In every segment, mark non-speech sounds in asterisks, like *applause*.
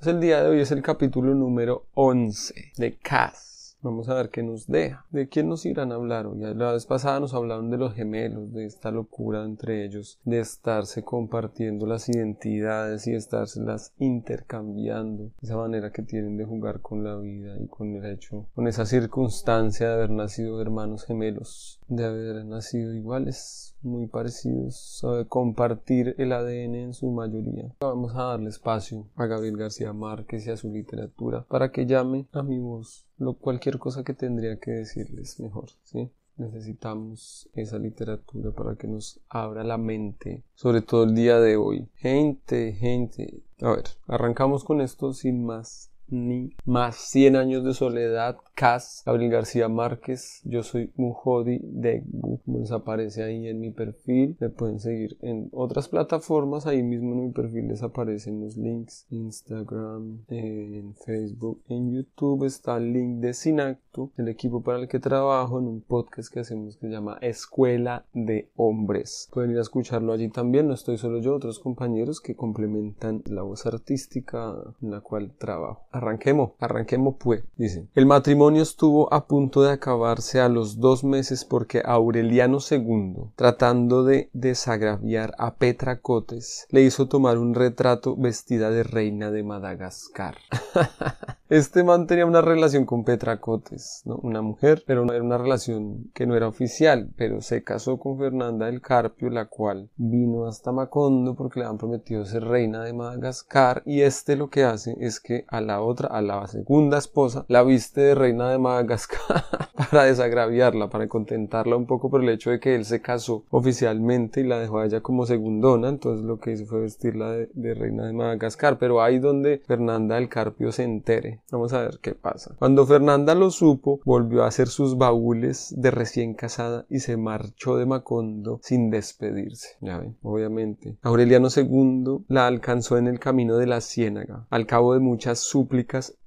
Pues el día de hoy es el capítulo número 11 de Cass. Vamos a ver qué nos deja. ¿De quién nos irán a hablar hoy? La vez pasada nos hablaron de los gemelos, de esta locura entre ellos, de estarse compartiendo las identidades y estárselas intercambiando. Esa manera que tienen de jugar con la vida y con el hecho, con esa circunstancia de haber nacido hermanos gemelos, de haber nacido iguales, muy parecidos, de compartir el ADN en su mayoría. Vamos a darle espacio a Gabriel García Márquez y a su literatura para que llame a mi voz lo, cualquier cosa que tendría que decirles mejor, ¿sí? Necesitamos esa literatura para que nos abra la mente, sobre todo el día de hoy. Gente, gente. A ver, arrancamos con esto sin más ni más 100 años de soledad Cas, Gabriel García Márquez, yo soy Mujodi de como les aparece ahí en mi perfil, me pueden seguir en otras plataformas, ahí mismo en mi perfil les aparecen los links, Instagram, en Facebook, en YouTube está el link de Sinacto, el equipo para el que trabajo en un podcast que hacemos que se llama Escuela de Hombres. Pueden ir a escucharlo allí también, no estoy solo yo, otros compañeros que complementan la voz artística en la cual trabajo. Arranquemos, arranquemos pues, dicen. El matrimonio estuvo a punto de acabarse a los dos meses porque Aureliano II, tratando de desagraviar a Petra Cotes, le hizo tomar un retrato vestida de reina de Madagascar. *laughs* Este man tenía una relación con Petra Cotes, ¿no? una mujer, pero era una relación que no era oficial, pero se casó con Fernanda del Carpio, la cual vino hasta Macondo porque le han prometido ser reina de Madagascar y este lo que hace es que a la otra, a la segunda esposa, la viste de reina de Madagascar *laughs* para desagraviarla, para contentarla un poco por el hecho de que él se casó oficialmente y la dejó a ella como segundona, entonces lo que hizo fue vestirla de, reina de Madagascar, pero ahí donde Fernanda del Carpio se entere Vamos a ver qué pasa. Cuando Fernanda lo supo, volvió a hacer sus baúles de recién casada y se marchó de Macondo sin despedirse. Ya ven, obviamente. Aureliano II la alcanzó en el camino de la ciénaga. Al cabo de muchas súplicas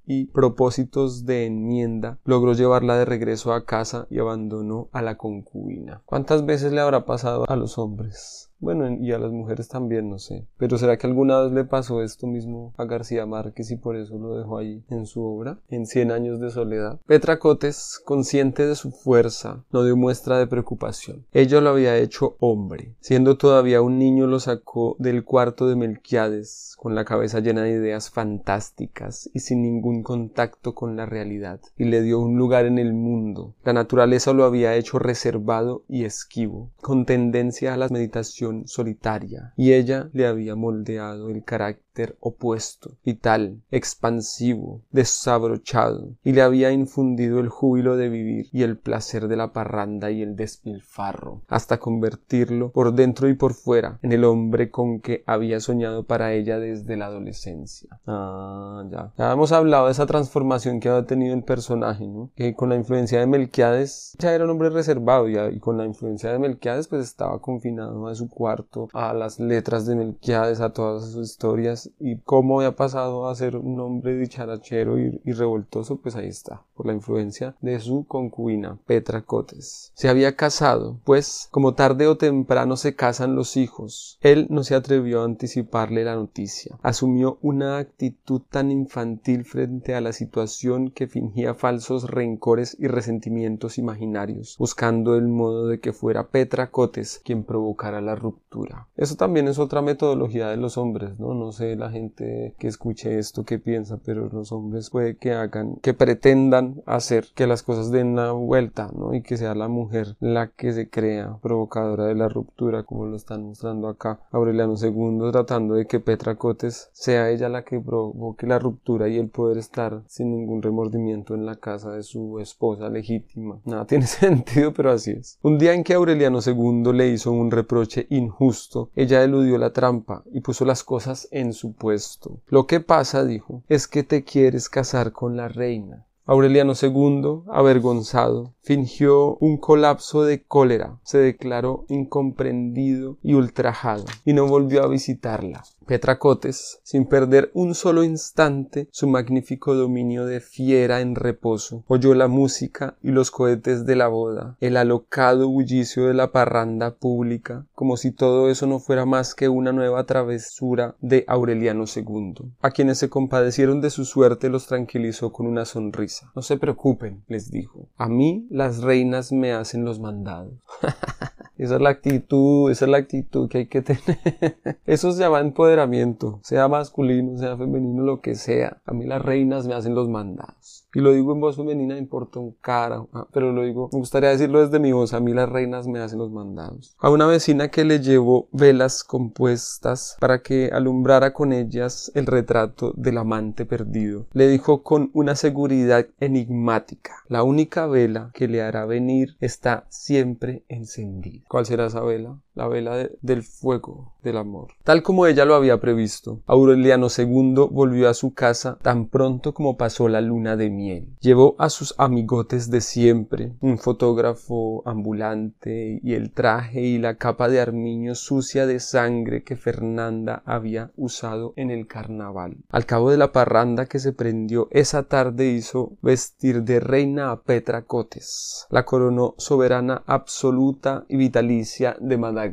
y propósitos de enmienda, logró llevarla de regreso a casa y abandonó a la concubina. ¿Cuántas veces le habrá pasado a los hombres? Bueno, y a las mujeres también, no sé. Pero ¿será que alguna vez le pasó esto mismo a García Márquez y por eso lo dejó ahí en su obra, en Cien años de soledad? Petra Cotes, consciente de su fuerza, no dio muestra de preocupación. Ella lo había hecho hombre. Siendo todavía un niño lo sacó del cuarto de Melquiades, con la cabeza llena de ideas fantásticas y sin ningún contacto con la realidad, y le dio un lugar en el mundo. La naturaleza lo había hecho reservado y esquivo, con tendencia a las meditaciones solitaria, y ella le había moldeado el carácter opuesto, vital, expansivo, desabrochado, y le había infundido el júbilo de vivir y el placer de la parranda y el despilfarro, hasta convertirlo por dentro y por fuera en el hombre con que había soñado para ella desde la adolescencia. Ah, ya. Ya hemos hablado de esa transformación que había tenido el personaje, ¿no? Que con la influencia de Melquiades ya era un hombre reservado ya, y con la influencia de Melquiades pues estaba confinado a su cuarto, a las letras de Melquiades, a todas sus historias y cómo había pasado a ser un hombre dicharachero y, revoltoso, pues ahí está, por la influencia de su concubina, Petra Cotes. Se había casado, pues como tarde o temprano se casan los hijos, él no se atrevió a anticiparle la noticia. Asumió una actitud tan infantil frente a la situación que fingía falsos rencores y resentimientos imaginarios, buscando el modo de que fuera Petra Cotes quien provocara la ruptura. Eso también es otra metodología de los hombres, ¿no? No la gente que escuche esto que piensa, pero los hombres puede que hagan, que pretendan hacer que las cosas den una vuelta, ¿no? Y que sea la mujer la que se crea provocadora de la ruptura, como lo están mostrando acá Aureliano II, tratando de que Petra Cotes sea ella la que provoque la ruptura y el poder estar sin ningún remordimiento en la casa de su esposa legítima. Nada tiene *laughs* sentido, pero así es. Un día en que Aureliano II le hizo un reproche injusto, ella eludió la trampa y puso las cosas en su puesto. Lo que pasa, dijo, es que te quieres casar con la reina. Aureliano II, avergonzado, fingió un colapso de cólera, se declaró incomprendido y ultrajado, y no volvió a visitarla. Petracotes, sin perder un solo instante su magnífico dominio de fiera en reposo, oyó la música y los cohetes de la boda, el alocado bullicio de la parranda pública, como si todo eso no fuera más que una nueva travesura de Aureliano II. A quienes se compadecieron de su suerte los tranquilizó con una sonrisa. No se preocupen, les dijo. A mí las reinas me hacen los mandados. *laughs* Esa es la actitud, esa es la actitud que hay que *laughs* tener. Eso se llama empoderamiento, sea masculino, sea femenino, lo que sea. A mí las reinas me hacen los mandados. Y lo digo en voz femenina, importa un cara, ah, pero lo digo, me gustaría decirlo desde mi voz, a mí las reinas me hacen los mandados. A una vecina que le llevó velas compuestas para que alumbrara con ellas el retrato del amante perdido, le dijo con una seguridad enigmática, la única vela que le hará venir está siempre encendida. ¿Cuál será esa vela? La vela del fuego del amor. Tal como ella lo había previsto, Aureliano II volvió a su casa tan pronto como pasó la luna de miel Llevó a sus amigotes de siempre, un fotógrafo ambulante y el traje y la capa de armiño sucia de sangre que Fernanda había usado en el carnaval. Al cabo de la parranda que se prendió esa tarde hizo vestir de reina a Petra Cotes, la coronó soberana absoluta y vitalicia de Madagascar,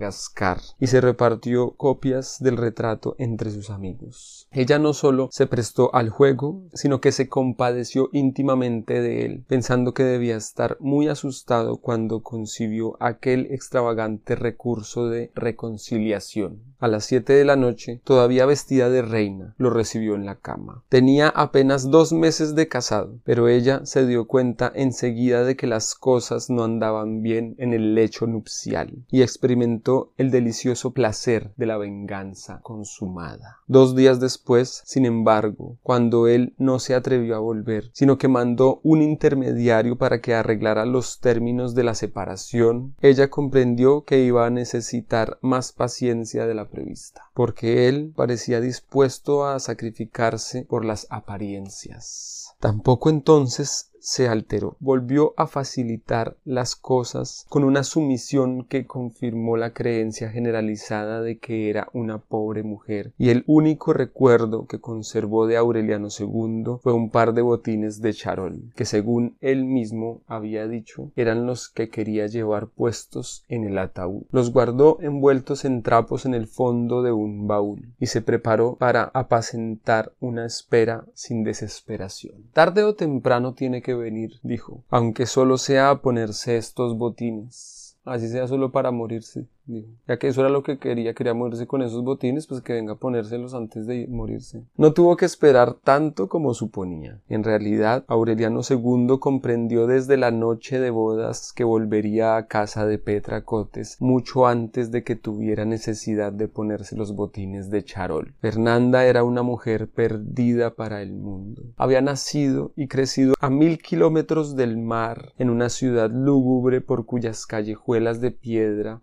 y se repartió copias del retrato entre sus amigos. Ella no solo se prestó al juego, sino que se compadeció íntimamente de él, pensando que debía estar muy asustado cuando concibió aquel extravagante recurso de reconciliación. A las siete de la noche, todavía vestida de reina, lo recibió en la cama. Tenía apenas dos meses de casado, pero ella se dio cuenta enseguida de que las cosas no andaban bien en el lecho nupcial, y experimentó el delicioso placer de la venganza consumada. Dos días después, sin embargo, cuando él no se atrevió a volver, sino que mandó un intermediario para que arreglara los términos de la separación, ella comprendió que iba a necesitar más paciencia de la prevista, porque él parecía dispuesto a sacrificarse por las apariencias. Tampoco entonces se alteró, volvió a facilitar las cosas con una sumisión que confirmó la creencia generalizada de que era una pobre mujer, y el único recuerdo que conservó de Aureliano II fue un par de botines de charol, que según él mismo había dicho eran los que quería llevar puestos en el ataúd. Los guardó envueltos en trapos en el fondo de un baúl, y se preparó para apacentar una espera sin desesperación. Tarde o temprano tiene que venir, dijo, aunque solo sea a ponerse estos botines, así sea solo para morirse ya que eso era lo que quería, quería morirse con esos botines, pues que venga a ponérselos antes de morirse. No tuvo que esperar tanto como suponía. En realidad, Aureliano II comprendió desde la noche de bodas que volvería a casa de Petra Cotes mucho antes de que tuviera necesidad de ponerse los botines de charol. Fernanda era una mujer perdida para el mundo. Había nacido y crecido a mil kilómetros del mar, en una ciudad lúgubre por cuyas callejuelas de piedra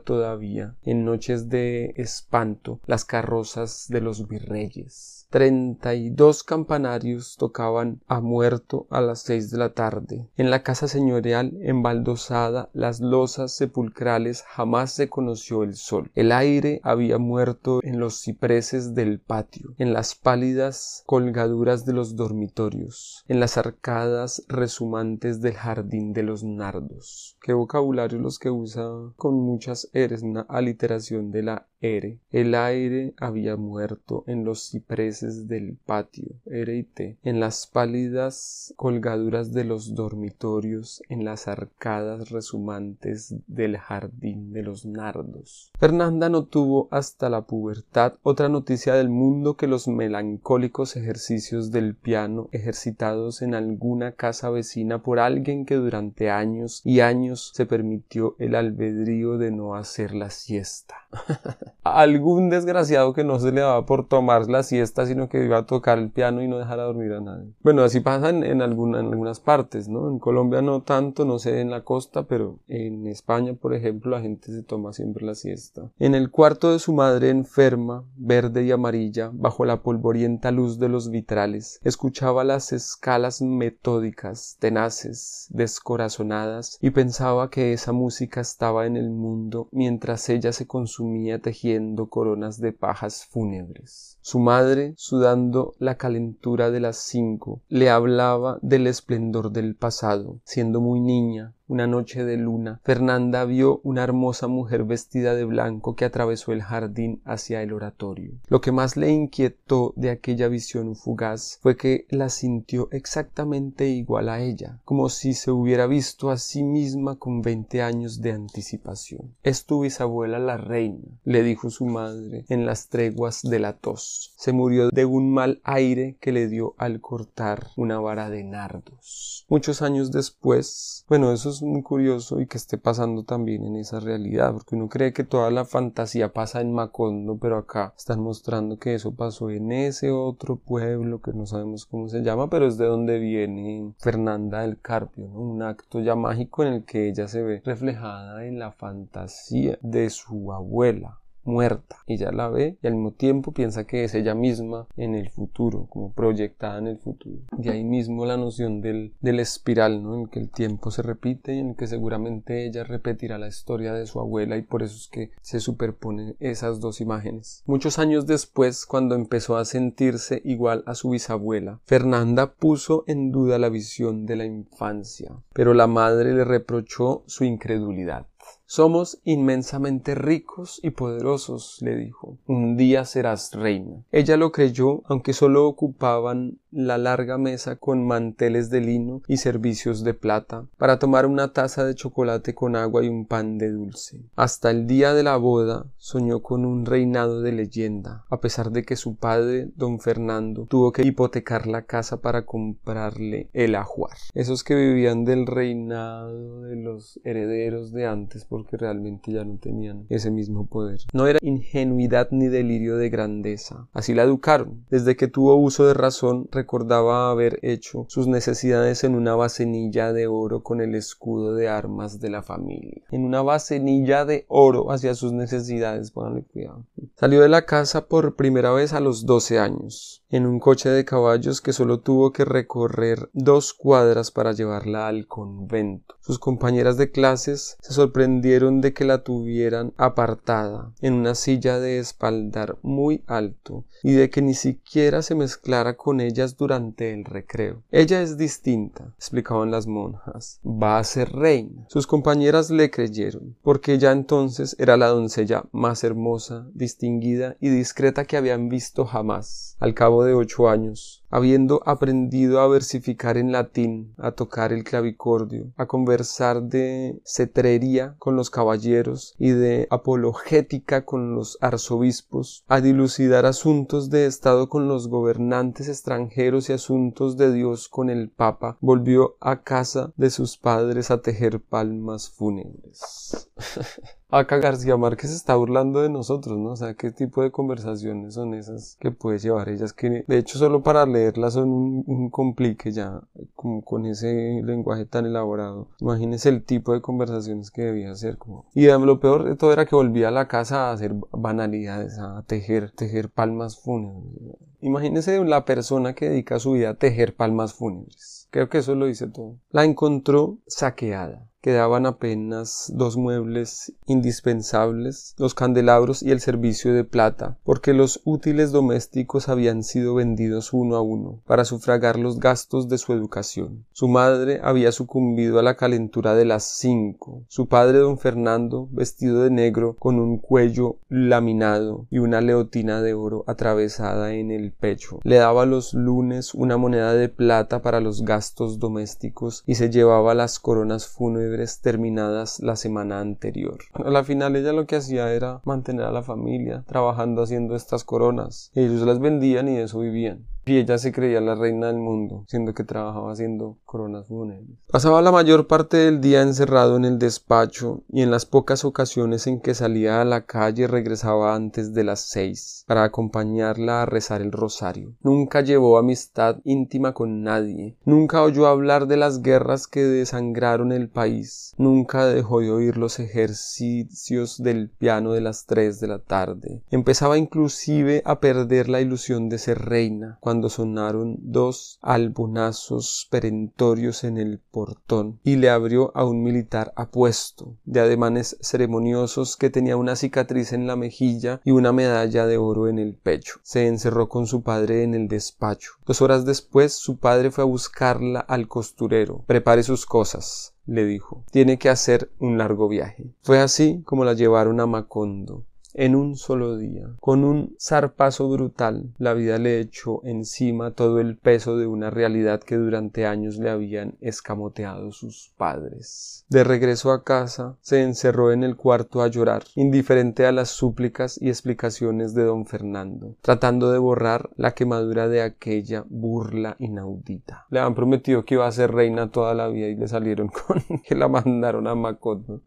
todavía en noches de espanto las carrozas de los virreyes. Treinta y dos campanarios tocaban a muerto a las seis de la tarde. En la casa señorial embaldosada las losas sepulcrales jamás se conoció el sol. El aire había muerto en los cipreses del patio, en las pálidas colgaduras de los dormitorios, en las arcadas resumantes del jardín de los nardos. Qué vocabulario los que usa con muchas eres, una aliteración de la el aire había muerto en los cipreses del patio, en las pálidas colgaduras de los dormitorios, en las arcadas resumantes del jardín de los nardos. Fernanda no tuvo hasta la pubertad otra noticia del mundo que los melancólicos ejercicios del piano ejercitados en alguna casa vecina por alguien que durante años y años se permitió el albedrío de no hacer la siesta. *laughs* Algún desgraciado que no se le daba por tomar la siesta, sino que iba a tocar el piano y no dejar a dormir a nadie. Bueno, así pasa en, en algunas partes, ¿no? En Colombia no tanto, no sé en la costa, pero en España, por ejemplo, la gente se toma siempre la siesta. En el cuarto de su madre enferma, verde y amarilla, bajo la polvorienta luz de los vitrales, escuchaba las escalas metódicas, tenaces, descorazonadas, y pensaba que esa música estaba en el mundo mientras ella se consumía tejiendo coronas de pajas fúnebres. Su madre, sudando la calentura de las cinco, le hablaba del esplendor del pasado, siendo muy niña, una noche de luna, Fernanda vio una hermosa mujer vestida de blanco que atravesó el jardín hacia el oratorio. Lo que más le inquietó de aquella visión fugaz fue que la sintió exactamente igual a ella, como si se hubiera visto a sí misma con veinte años de anticipación. Es tu bisabuela la reina, le dijo su madre en las treguas de la tos. Se murió de un mal aire que le dio al cortar una vara de nardos. Muchos años después, bueno, eso muy curioso y que esté pasando también en esa realidad, porque uno cree que toda la fantasía pasa en Macondo, pero acá están mostrando que eso pasó en ese otro pueblo que no sabemos cómo se llama, pero es de donde viene Fernanda del Carpio, un acto ya mágico en el que ella se ve reflejada en la fantasía de su abuela muerta. Ella la ve y al mismo tiempo piensa que es ella misma en el futuro, como proyectada en el futuro. De ahí mismo la noción del, del espiral, ¿no? En que el tiempo se repite y en que seguramente ella repetirá la historia de su abuela y por eso es que se superponen esas dos imágenes. Muchos años después, cuando empezó a sentirse igual a su bisabuela, Fernanda puso en duda la visión de la infancia, pero la madre le reprochó su incredulidad. Somos inmensamente ricos y poderosos, le dijo. Un día serás reina. Ella lo creyó, aunque solo ocupaban la larga mesa con manteles de lino y servicios de plata, para tomar una taza de chocolate con agua y un pan de dulce. Hasta el día de la boda soñó con un reinado de leyenda, a pesar de que su padre, don Fernando, tuvo que hipotecar la casa para comprarle el ajuar. Esos que vivían del reinado de los herederos de antes, porque realmente ya no tenían ese mismo poder. No era ingenuidad ni delirio de grandeza. Así la educaron. Desde que tuvo uso de razón, recordaba haber hecho sus necesidades en una bacenilla de oro con el escudo de armas de la familia. En una bacenilla de oro hacia sus necesidades, pónganle cuidado. Salió de la casa por primera vez a los 12 años, en un coche de caballos que solo tuvo que recorrer dos cuadras para llevarla al convento. Sus compañeras de clases se sorprendieron de que la tuvieran apartada en una silla de espaldar muy alto y de que ni siquiera se mezclara con ellas durante el recreo. Ella es distinta, explicaban las monjas. Va a ser reina. Sus compañeras le creyeron, porque ya entonces era la doncella más hermosa, distinguida y discreta que habían visto jamás. Al cabo de ocho años, habiendo aprendido a versificar en latín, a tocar el clavicordio, a conversar de cetrería con los caballeros y de apologética con los arzobispos, a dilucidar asuntos de Estado con los gobernantes extranjeros y asuntos de Dios con el Papa, volvió a casa de sus padres a tejer palmas fúnebres. *laughs* Acá García Márquez está burlando de nosotros, ¿no? O sea, ¿qué tipo de conversaciones son esas que puede llevar ellas? Que de hecho solo para leerlas son un, complique ya, como con ese lenguaje tan elaborado. Imagínese el tipo de conversaciones que debía hacer. Como... Y lo peor de todo era que volvía a la casa a hacer banalidades, a tejer, tejer palmas fúnebres. Imagínese la persona que dedica su vida a tejer palmas fúnebres. Creo que eso lo dice todo. La encontró saqueada quedaban apenas dos muebles indispensables, los candelabros y el servicio de plata, porque los útiles domésticos habían sido vendidos uno a uno para sufragar los gastos de su educación. Su madre había sucumbido a la calentura de las cinco, su padre don Fernando, vestido de negro, con un cuello laminado y una leotina de oro atravesada en el pecho, le daba los lunes una moneda de plata para los gastos domésticos y se llevaba las coronas fúnebres terminadas la semana anterior. *laughs* A la final ella lo que hacía era mantener a la familia trabajando haciendo estas coronas. Ellos las vendían y de eso vivían. Y ella se creía la reina del mundo, siendo que trabajaba haciendo coronas fúnebres. Pasaba la mayor parte del día encerrado en el despacho y en las pocas ocasiones en que salía a la calle regresaba antes de las seis para acompañarla a rezar el rosario. Nunca llevó amistad íntima con nadie, nunca oyó hablar de las guerras que desangraron el país, nunca dejó de oír los ejercicios del piano de las tres de la tarde. Empezaba inclusive a perder la ilusión de ser reina cuando sonaron dos albonazos perentorios en el portón y le abrió a un militar apuesto, de ademanes ceremoniosos que tenía una cicatriz en la mejilla y una medalla de oro en el pecho. Se encerró con su padre en el despacho. Dos horas después su padre fue a buscarla al costurero. Prepare sus cosas le dijo. Tiene que hacer un largo viaje. Fue así como la llevaron a Macondo en un solo día. Con un zarpazo brutal, la vida le echó encima todo el peso de una realidad que durante años le habían escamoteado sus padres. De regreso a casa, se encerró en el cuarto a llorar, indiferente a las súplicas y explicaciones de don Fernando, tratando de borrar la quemadura de aquella burla inaudita. Le han prometido que iba a ser reina toda la vida y le salieron *laughs* con que la mandaron a Macondo.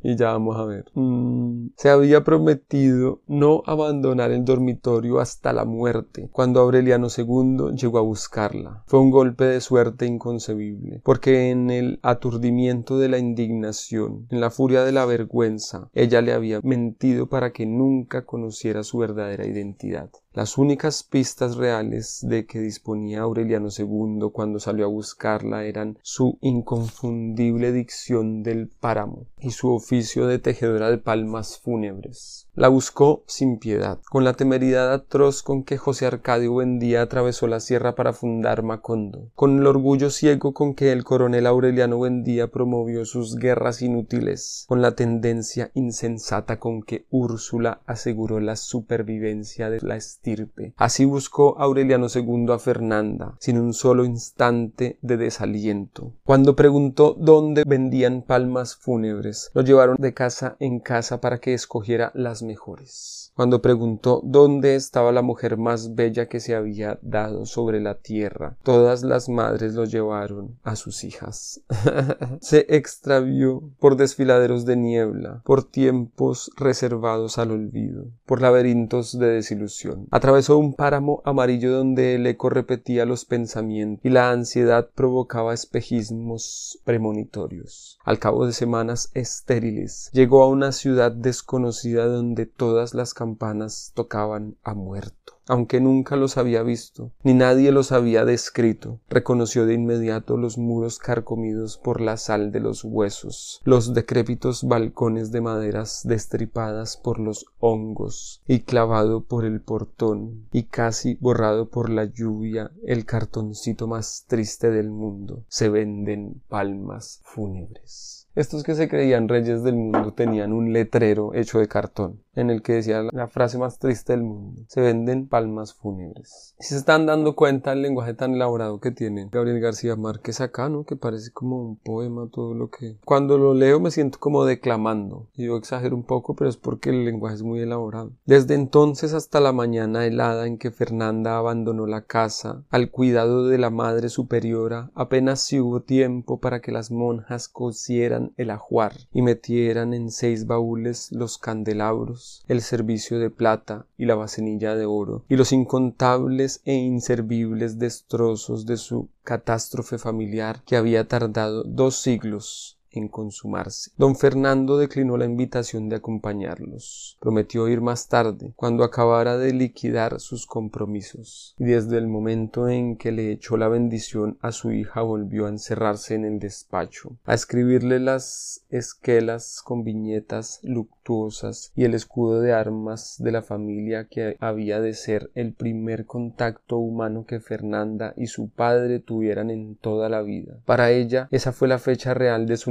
y ya vamos a ver. Mm, se había prometido no abandonar el dormitorio hasta la muerte, cuando Aureliano II llegó a buscarla. Fue un golpe de suerte inconcebible, porque en el aturdimiento de la indignación, en la furia de la vergüenza, ella le había mentido para que nunca conociera su verdadera identidad. Las únicas pistas reales de que disponía Aureliano II cuando salió a buscarla eran su inconfundible dicción del páramo y su oficio de tejedora de palmas fúnebres. La buscó sin piedad, con la temeridad atroz con que José Arcadio Buendía atravesó la sierra para fundar Macondo, con el orgullo ciego con que el coronel Aureliano Buendía promovió sus guerras inútiles, con la tendencia insensata con que Úrsula aseguró la supervivencia de la estirpe. Así buscó Aureliano II a Fernanda, sin un solo instante de desaliento. Cuando preguntó dónde vendían palmas fúnebres, lo llevaron de casa en casa para que escogiera las mejores. Cuando preguntó dónde estaba la mujer más bella que se había dado sobre la tierra, todas las madres lo llevaron a sus hijas. *laughs* se extravió por desfiladeros de niebla, por tiempos reservados al olvido, por laberintos de desilusión. Atravesó un páramo amarillo donde el eco repetía los pensamientos y la ansiedad provocaba espejismos premonitorios. Al cabo de semanas estériles, llegó a una ciudad desconocida donde todas las campanas tocaban a muerto aunque nunca los había visto, ni nadie los había descrito, reconoció de inmediato los muros carcomidos por la sal de los huesos, los decrépitos balcones de maderas destripadas por los hongos, y clavado por el portón, y casi borrado por la lluvia, el cartoncito más triste del mundo. Se venden palmas fúnebres. Estos que se creían reyes del mundo tenían un letrero hecho de cartón en el que decía la frase más triste del mundo. Se venden palmas fúnebres. Si se están dando cuenta el lenguaje tan elaborado que tiene Gabriel García Márquez acá, ¿no? Que parece como un poema todo lo que... Cuando lo leo me siento como declamando. Y yo exagero un poco, pero es porque el lenguaje es muy elaborado. Desde entonces hasta la mañana helada en que Fernanda abandonó la casa al cuidado de la Madre Superiora, apenas si hubo tiempo para que las monjas cosieran el ajuar y metieran en seis baúles los candelabros el servicio de plata y la vasenilla de oro, y los incontables e inservibles destrozos de su catástrofe familiar que había tardado dos siglos en consumarse. Don Fernando declinó la invitación de acompañarlos. Prometió ir más tarde, cuando acabara de liquidar sus compromisos, y desde el momento en que le echó la bendición a su hija volvió a encerrarse en el despacho, a escribirle las esquelas con viñetas luctuosas y el escudo de armas de la familia que había de ser el primer contacto humano que Fernanda y su padre tuvieran en toda la vida. Para ella esa fue la fecha real de su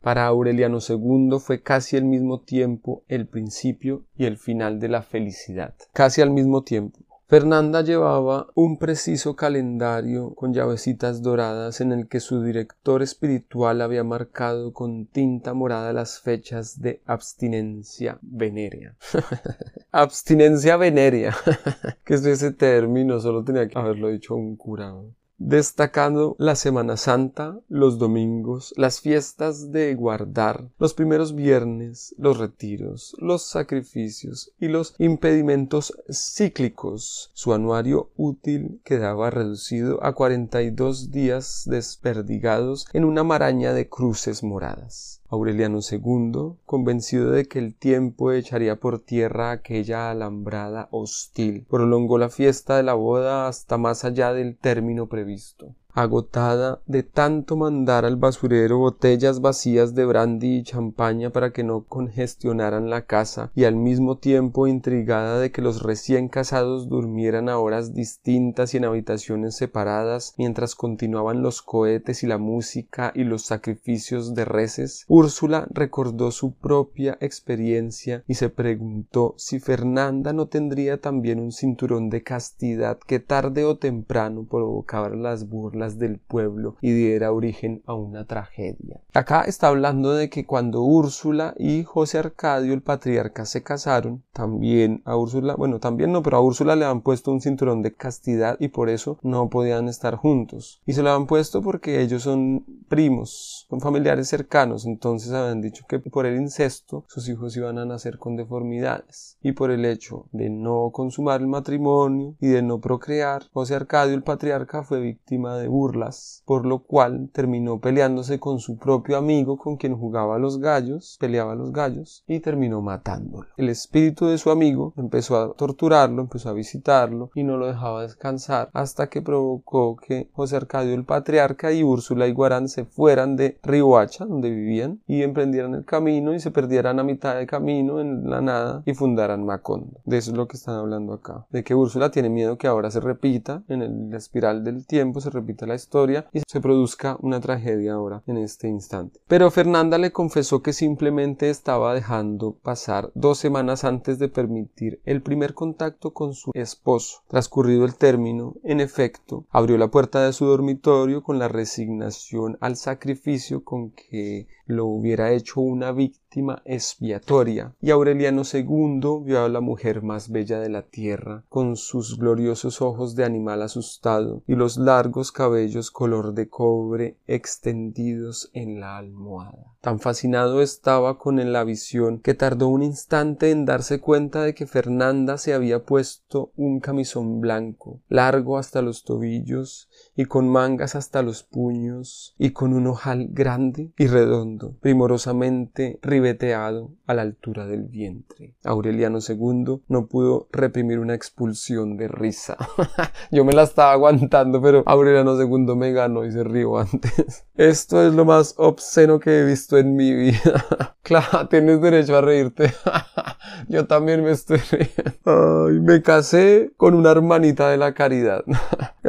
para Aureliano II fue casi al mismo tiempo el principio y el final de la felicidad. Casi al mismo tiempo. Fernanda llevaba un preciso calendario con llavecitas doradas en el que su director espiritual había marcado con tinta morada las fechas de abstinencia venérea. *laughs* abstinencia venérea. *laughs* que es ese término? Solo tenía que haberlo dicho un curado destacando la Semana Santa, los domingos, las fiestas de guardar, los primeros viernes, los retiros, los sacrificios y los impedimentos cíclicos. Su anuario útil quedaba reducido a 42 días desperdigados en una maraña de cruces moradas. Aureliano II, convencido de que el tiempo echaría por tierra aquella alambrada hostil, prolongó la fiesta de la boda hasta más allá del término previsto agotada de tanto mandar al basurero botellas vacías de brandy y champaña para que no congestionaran la casa y al mismo tiempo intrigada de que los recién casados durmieran a horas distintas y en habitaciones separadas mientras continuaban los cohetes y la música y los sacrificios de reces, Úrsula recordó su propia experiencia y se preguntó si Fernanda no tendría también un cinturón de castidad que tarde o temprano provocaba las burlas del pueblo y diera origen a una tragedia. Acá está hablando de que cuando Úrsula y José Arcadio el patriarca se casaron, también a Úrsula, bueno, también no, pero a Úrsula le han puesto un cinturón de castidad y por eso no podían estar juntos. Y se lo han puesto porque ellos son primos, son familiares cercanos, entonces habían dicho que por el incesto sus hijos iban a nacer con deformidades. Y por el hecho de no consumar el matrimonio y de no procrear, José Arcadio el patriarca fue víctima de burlas, por lo cual terminó peleándose con su propio amigo con quien jugaba a los gallos, peleaba a los gallos y terminó matándolo. El espíritu de su amigo empezó a torturarlo, empezó a visitarlo y no lo dejaba descansar hasta que provocó que José Arcadio el patriarca y Úrsula y Guarán se fueran de Riohacha, donde vivían, y emprendieran el camino y se perdieran a mitad de camino en la nada y fundaran Macondo. De eso es lo que están hablando acá. De que Úrsula tiene miedo que ahora se repita en la espiral del tiempo, se repita la historia y se produzca una tragedia ahora en este instante. Pero Fernanda le confesó que simplemente estaba dejando pasar dos semanas antes de permitir el primer contacto con su esposo. Transcurrido el término, en efecto, abrió la puerta de su dormitorio con la resignación al sacrificio con que lo hubiera hecho una víctima expiatoria, y Aureliano II vio a la mujer más bella de la tierra, con sus gloriosos ojos de animal asustado y los largos cabellos color de cobre extendidos en la almohada. Tan fascinado estaba con la visión que tardó un instante en darse cuenta de que Fernanda se había puesto un camisón blanco, largo hasta los tobillos y con mangas hasta los puños y con un ojal grande y redondo, primorosamente ribeteado a la altura del vientre. Aureliano II no pudo reprimir una expulsión de risa. *laughs* Yo me la estaba aguantando, pero Aureliano II me ganó y se rió antes. Esto es lo más obsceno que he visto en mi vida. *laughs* claro, tienes derecho a reírte. *laughs* Yo también me estoy riendo. Ay, me casé con una hermanita de la caridad.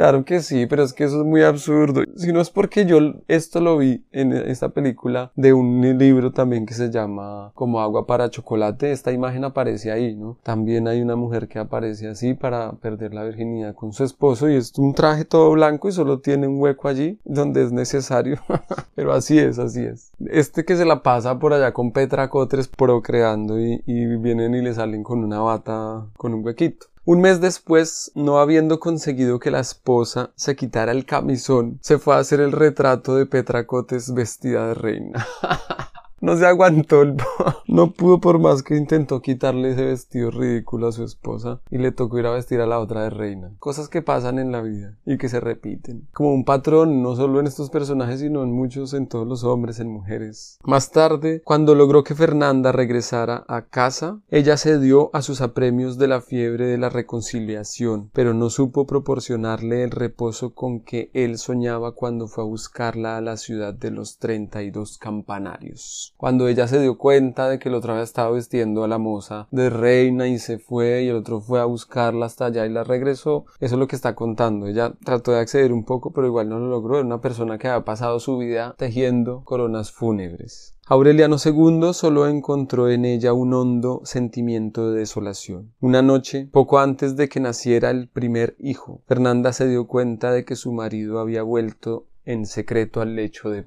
Claro que sí, pero es que eso es muy absurdo. Si no es porque yo esto lo vi en esta película de un libro también que se llama Como agua para chocolate, esta imagen aparece ahí, ¿no? También hay una mujer que aparece así para perder la virginidad con su esposo y es un traje todo blanco y solo tiene un hueco allí donde es necesario. *laughs* pero así es, así es. Este que se la pasa por allá con Petra Cotres procreando y, y vienen y le salen con una bata con un huequito. Un mes después, no habiendo conseguido que la esposa se quitara el camisón, se fue a hacer el retrato de Petra Cotes vestida de reina. *laughs* No se aguantó el... *laughs* no pudo por más que intentó quitarle ese vestido ridículo a su esposa y le tocó ir a vestir a la otra de reina. Cosas que pasan en la vida y que se repiten. Como un patrón, no solo en estos personajes, sino en muchos, en todos los hombres, en mujeres. Más tarde, cuando logró que Fernanda regresara a casa, ella cedió a sus apremios de la fiebre de la reconciliación, pero no supo proporcionarle el reposo con que él soñaba cuando fue a buscarla a la ciudad de los treinta y dos campanarios. Cuando ella se dio cuenta de que el otro había estado vestiendo a la moza de reina y se fue y el otro fue a buscarla hasta allá y la regresó, eso es lo que está contando. Ella trató de acceder un poco, pero igual no lo logró. Era una persona que había pasado su vida tejiendo coronas fúnebres. Aureliano II solo encontró en ella un hondo sentimiento de desolación. Una noche, poco antes de que naciera el primer hijo, Fernanda se dio cuenta de que su marido había vuelto en secreto al lecho de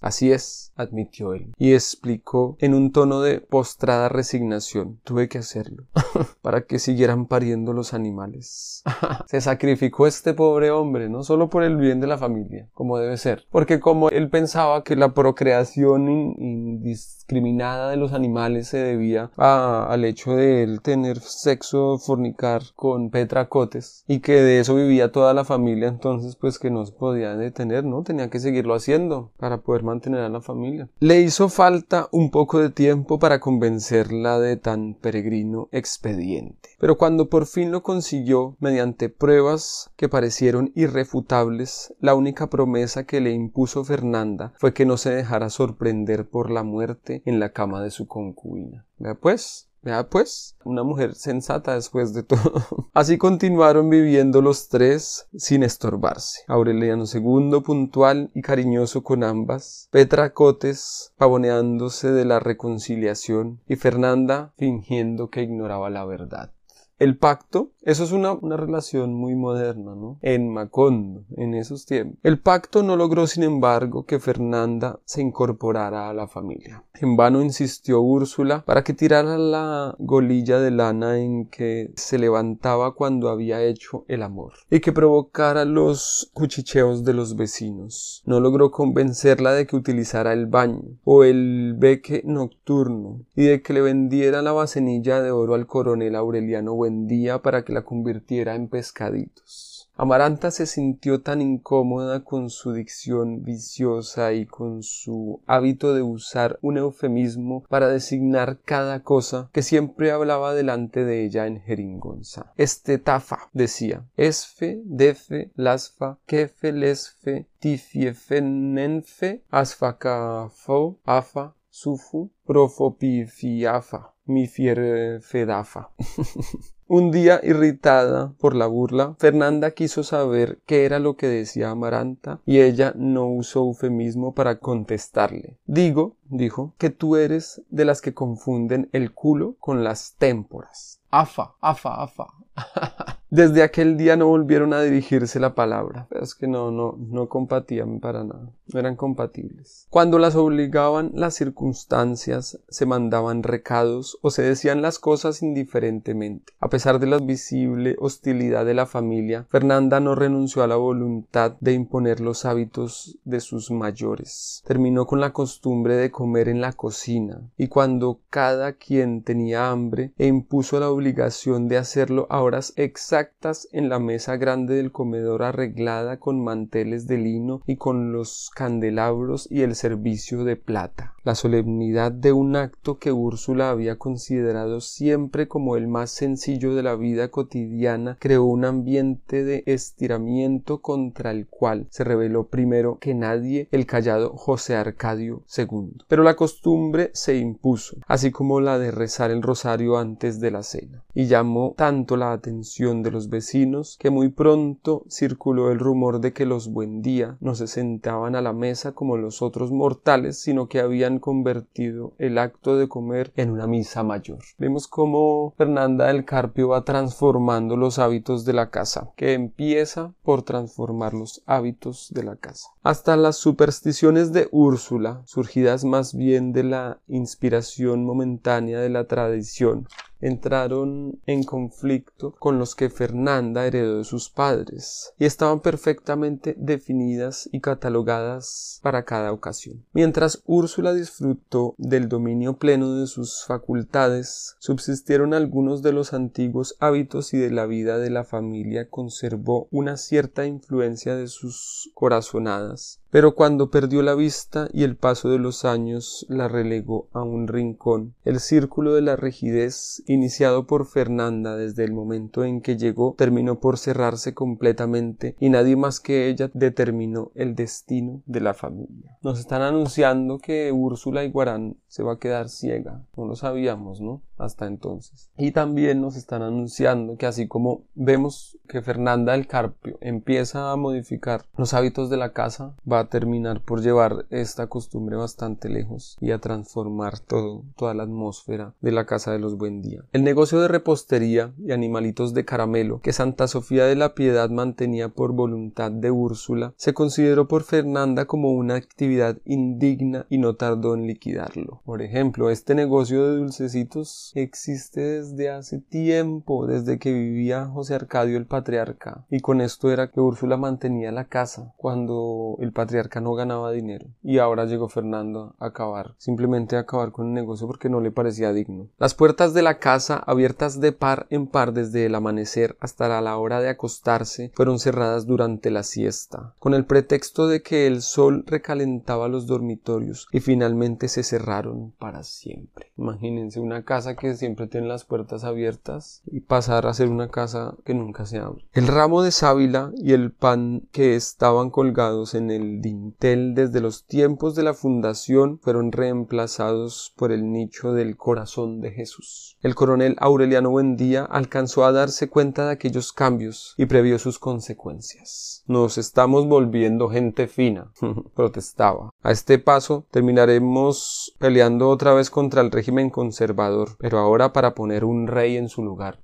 Así es, admitió él, y explicó en un tono de postrada resignación. Tuve que hacerlo, *laughs* para que siguieran pariendo los animales. *laughs* Se sacrificó este pobre hombre, no solo por el bien de la familia, como debe ser, porque como él pensaba que la procreación indiscriminada de los animales se debía al hecho de él tener sexo, fornicar con Petracotes, y que de eso vivía toda la familia, entonces pues que no se podía detener, ¿no? Tenía que seguirlo haciendo para poder mantener a la familia. Le hizo falta un poco de tiempo para convencerla de tan peregrino expediente. Pero cuando por fin lo consiguió, mediante pruebas que parecieron irrefutables, la única promesa que le impuso Fernanda fue que no se dejara sorprender por la muerte en la cama de su concubina. Vea pues, Pues, una mujer sensata después de todo. *laughs* Así continuaron viviendo los tres sin estorbarse. Aureliano II puntual y cariñoso con ambas, Petra Cotes pavoneándose de la reconciliación y Fernanda fingiendo que ignoraba la verdad. El pacto, eso es una, una, relación muy moderna, ¿no? En Macondo, en esos tiempos. El pacto no logró, sin embargo, que Fernanda se incorporara a la familia. En vano insistió Úrsula para que tirara la golilla de lana en que se levantaba cuando había hecho el amor y que provocara los cuchicheos de los vecinos. No logró convencerla de que utilizara el baño o el beque nocturno y de que le vendiera la bacenilla de oro al coronel Aureliano día para que la convirtiera en pescaditos. Amaranta se sintió tan incómoda con su dicción viciosa y con su hábito de usar un eufemismo para designar cada cosa que siempre hablaba delante de ella en jeringonza. Estetafa, decía, esfe, defe, lasfa, kefe, lesfe, tifiefenenfe, asfacafo, afa, sufu, profopifiafa, mi fierfedafa. *laughs* Un día, irritada por la burla, Fernanda quiso saber qué era lo que decía Amaranta y ella no usó eufemismo para contestarle. Digo, dijo, que tú eres de las que confunden el culo con las témporas. Afa, afa, afa. *laughs* Desde aquel día no volvieron a dirigirse la palabra. Es que no, no, no compatían para nada. No eran compatibles. Cuando las obligaban las circunstancias, se mandaban recados o se decían las cosas indiferentemente. A pesar de la visible hostilidad de la familia, Fernanda no renunció a la voluntad de imponer los hábitos de sus mayores. Terminó con la costumbre de comer en la cocina y cuando cada quien tenía hambre e impuso la obligación de hacerlo a horas exactas en la mesa grande del comedor arreglada con manteles de lino y con los candelabros y el servicio de plata. La solemnidad de un acto que Úrsula había considerado siempre como el más sencillo de la vida cotidiana creó un ambiente de estiramiento contra el cual se reveló primero que nadie el callado José Arcadio II. Pero la costumbre se impuso, así como la de rezar el rosario antes de la cena, y llamó tanto la atención de los vecinos que muy pronto circuló el rumor de que los Buendía no se sentaban a la mesa como los otros mortales, sino que habían convertido el acto de comer en una misa mayor. Vemos cómo Fernanda del Carpio va transformando los hábitos de la casa, que empieza por transformar los hábitos de la casa. Hasta las supersticiones de Úrsula, surgidas más bien de la inspiración momentánea de la tradición, entraron en conflicto con los que Fernanda heredó de sus padres y estaban perfectamente definidas y catalogadas para cada ocasión. Mientras Úrsula disfrutó del dominio pleno de sus facultades, subsistieron algunos de los antiguos hábitos y de la vida de la familia conservó una cierta influencia de sus corazonadas pero cuando perdió la vista y el paso de los años la relegó a un rincón, el círculo de la rigidez iniciado por Fernanda desde el momento en que llegó, terminó por cerrarse completamente y nadie más que ella determinó el destino de la familia. Nos están anunciando que Úrsula Iguarán se va a quedar ciega. No lo sabíamos, ¿no? Hasta entonces. Y también nos están anunciando que así como vemos que Fernanda del Carpio empieza a modificar los hábitos de la casa, va a terminar por llevar esta costumbre bastante lejos y a transformar todo, toda la atmósfera de la casa de los buen día. El negocio de repostería y animalitos de caramelo que Santa Sofía de la Piedad mantenía por voluntad de Úrsula se consideró por Fernanda como una actividad indigna y no tardó en liquidarlo. Por ejemplo, este negocio de dulcecitos existe desde hace tiempo, desde que vivía José Arcadio el patriarca, y con esto era que Úrsula mantenía la casa cuando el patriarca no ganaba dinero. Y ahora llegó Fernando a acabar, simplemente a acabar con el negocio porque no le parecía digno. Las puertas de la casa, abiertas de par en par desde el amanecer hasta la hora de acostarse, fueron cerradas durante la siesta, con el pretexto de que el sol recalentaba los dormitorios y finalmente se cerraron para siempre. Imagínense una casa que siempre tiene las puertas abiertas y pasar a ser una casa que nunca se abre. El ramo de sábila y el pan que estaban colgados en el dintel desde los tiempos de la fundación fueron reemplazados por el nicho del corazón de Jesús. El coronel Aureliano Buendía alcanzó a darse cuenta de aquellos cambios y previó sus consecuencias. Nos estamos volviendo gente fina, *laughs* protestaba. A este paso terminaremos peleando otra vez contra el régimen conservador, pero ahora para poner un rey en su lugar,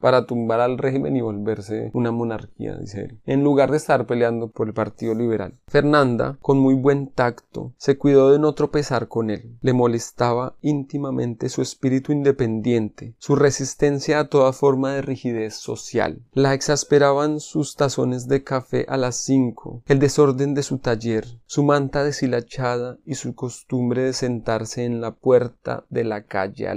para tumbar al régimen y volverse una monarquía, dice él, en lugar de estar peleando por el Partido Liberal. Fernanda, con muy buen tacto, se cuidó de no tropezar con él. Le molestaba íntimamente su espíritu independiente, su resistencia a toda forma de rigidez social. La exasperaban sus tazones de café a las cinco, el desorden de su taller, su manta deshilachada y su costumbre de sentarse en la puerta de la calle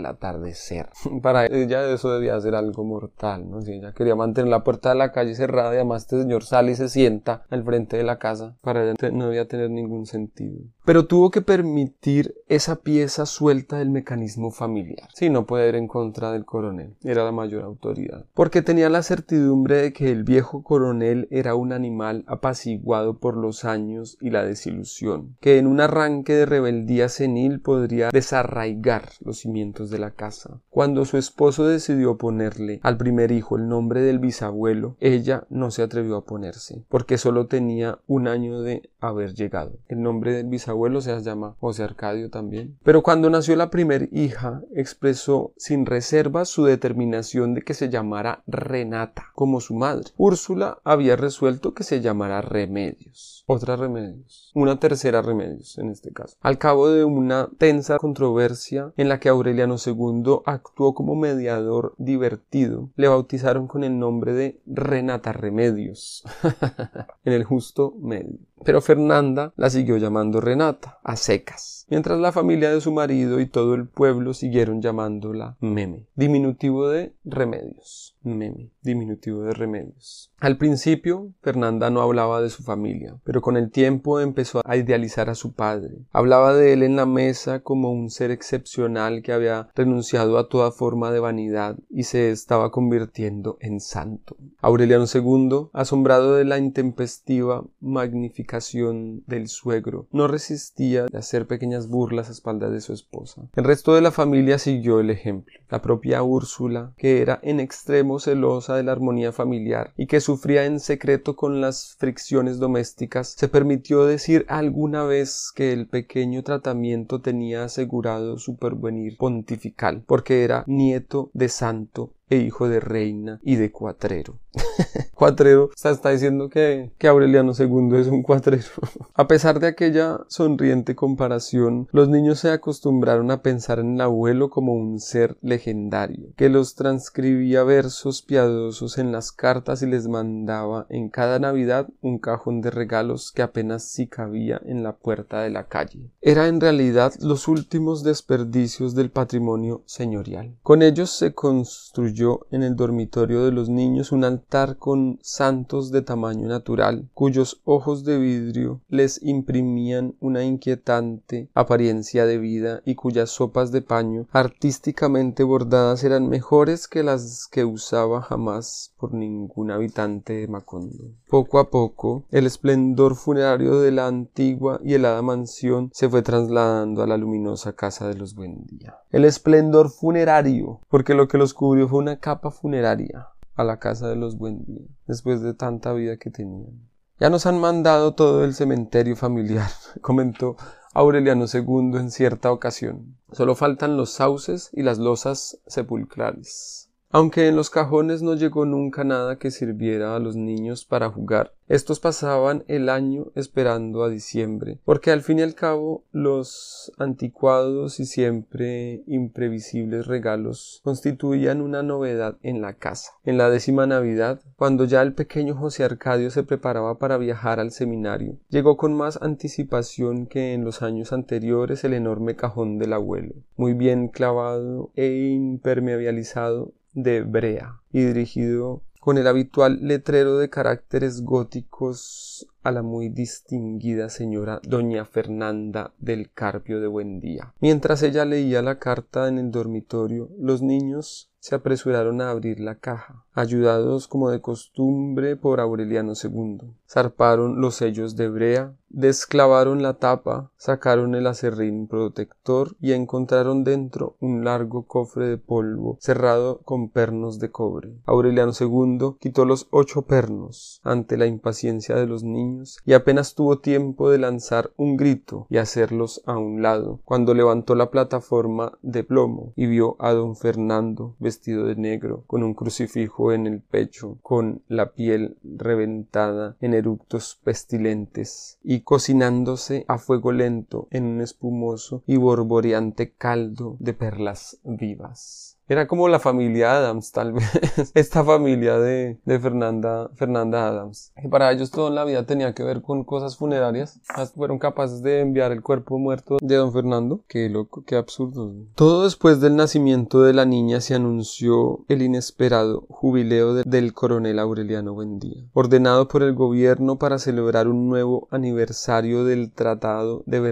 al atardecer. *laughs* Para ella eso debía ser algo mortal, ¿no? Si ella quería mantener la puerta de la calle cerrada y además este señor sale y se sienta al frente de la casa, para ella no debía tener ningún sentido. Pero tuvo que permitir esa pieza suelta del mecanismo familiar. Si no puede ir en contra del coronel, era la mayor autoridad. Porque tenía la certidumbre de que el viejo coronel era un animal apaciguado por los años y la desilusión, que en un arranque de rebeldía senil podría desarraigar los cimientos de la casa. Cuando su esposo decidió ponerle al primer hijo el nombre del bisabuelo, ella no se atrevió a ponerse, porque solo tenía un año de haber llegado. El nombre del bisabuelo se llama José Arcadio también. Pero cuando nació la primer hija, expresó sin reserva su determinación de que se llamara Renata, como su madre. Úrsula había resuelto que se llamara Remedios. Otra Remedios. Una tercera Remedios, en este caso. Al cabo de una tensa controversia en la que Aureliano II actuó como mediador divertido, le bautizaron con el nombre de Renata Remedios. *laughs* en el justo medio. Pero Fernanda la siguió llamando Renata, a secas, mientras la familia de su marido y todo el pueblo siguieron llamándola Meme, diminutivo de remedios. Meme, diminutivo de remedios. Al principio, Fernanda no hablaba de su familia, pero con el tiempo empezó a idealizar a su padre. Hablaba de él en la mesa como un ser excepcional que había renunciado a toda forma de vanidad y se estaba convirtiendo en santo. Aureliano II, asombrado de la intempestiva magnificación del suegro, no resistía de hacer pequeñas burlas a espaldas de su esposa. El resto de la familia siguió el ejemplo. La propia Úrsula, que era en extremo celosa de la armonía familiar y que sufría en secreto con las fricciones domésticas, se permitió decir alguna vez que el pequeño tratamiento tenía asegurado su pervenir pontifical, porque era nieto de santo e hijo de reina y de cuatrero. *laughs* cuatrero, está, diciendo que, que Aureliano II es un cuatrero. *laughs* a pesar de aquella sonriente comparación, los niños se acostumbraron a pensar en el abuelo como un ser legendario, que los transcribía versos piadosos en las cartas y les mandaba en cada Navidad un cajón de regalos que apenas si cabía en la puerta de la calle. Era en realidad los últimos desperdicios del patrimonio señorial. Con ellos se construyó en el dormitorio de los niños un altar con santos de tamaño natural, cuyos ojos de vidrio les imprimían una inquietante apariencia de vida y cuyas sopas de paño artísticamente bordadas eran mejores que las que usaba jamás por ningún habitante de Macondo. Poco a poco, el esplendor funerario de la antigua y helada mansión se fue trasladando a la luminosa casa de los Buendía. El esplendor funerario, porque lo que los cubrió fue una capa funeraria a la casa de los Buendía, después de tanta vida que tenían. Ya nos han mandado todo el cementerio familiar, *laughs* comentó Aureliano II en cierta ocasión. Solo faltan los sauces y las losas sepulcrales. Aunque en los cajones no llegó nunca nada que sirviera a los niños para jugar, estos pasaban el año esperando a diciembre, porque al fin y al cabo los anticuados y siempre imprevisibles regalos constituían una novedad en la casa. En la décima Navidad, cuando ya el pequeño José Arcadio se preparaba para viajar al seminario, llegó con más anticipación que en los años anteriores el enorme cajón del abuelo, muy bien clavado e impermeabilizado de Brea y dirigido con el habitual letrero de caracteres góticos a la muy distinguida señora doña Fernanda del Carpio de Buendía. Mientras ella leía la carta en el dormitorio, los niños se apresuraron a abrir la caja, ayudados como de costumbre por Aureliano II. Zarparon los sellos de brea, desclavaron la tapa, sacaron el acerrín protector y encontraron dentro un largo cofre de polvo cerrado con pernos de cobre. Aureliano II quitó los ocho pernos ante la impaciencia de los niños y apenas tuvo tiempo de lanzar un grito y hacerlos a un lado cuando levantó la plataforma de plomo y vio a don Fernando vestido de negro, con un crucifijo en el pecho, con la piel reventada en eructos pestilentes, y cocinándose a fuego lento en un espumoso y borboreante caldo de perlas vivas. Era como la familia Adams, tal vez. *laughs* Esta familia de, de Fernanda, Fernanda Adams. Que para ellos toda la vida tenía que ver con cosas funerarias. fueron capaces de enviar el cuerpo muerto de don Fernando. Qué loco, qué absurdo. Todo después del nacimiento de la niña se anunció el inesperado jubileo del coronel Aureliano Buendía, ordenado por el gobierno para celebrar un nuevo aniversario del Tratado de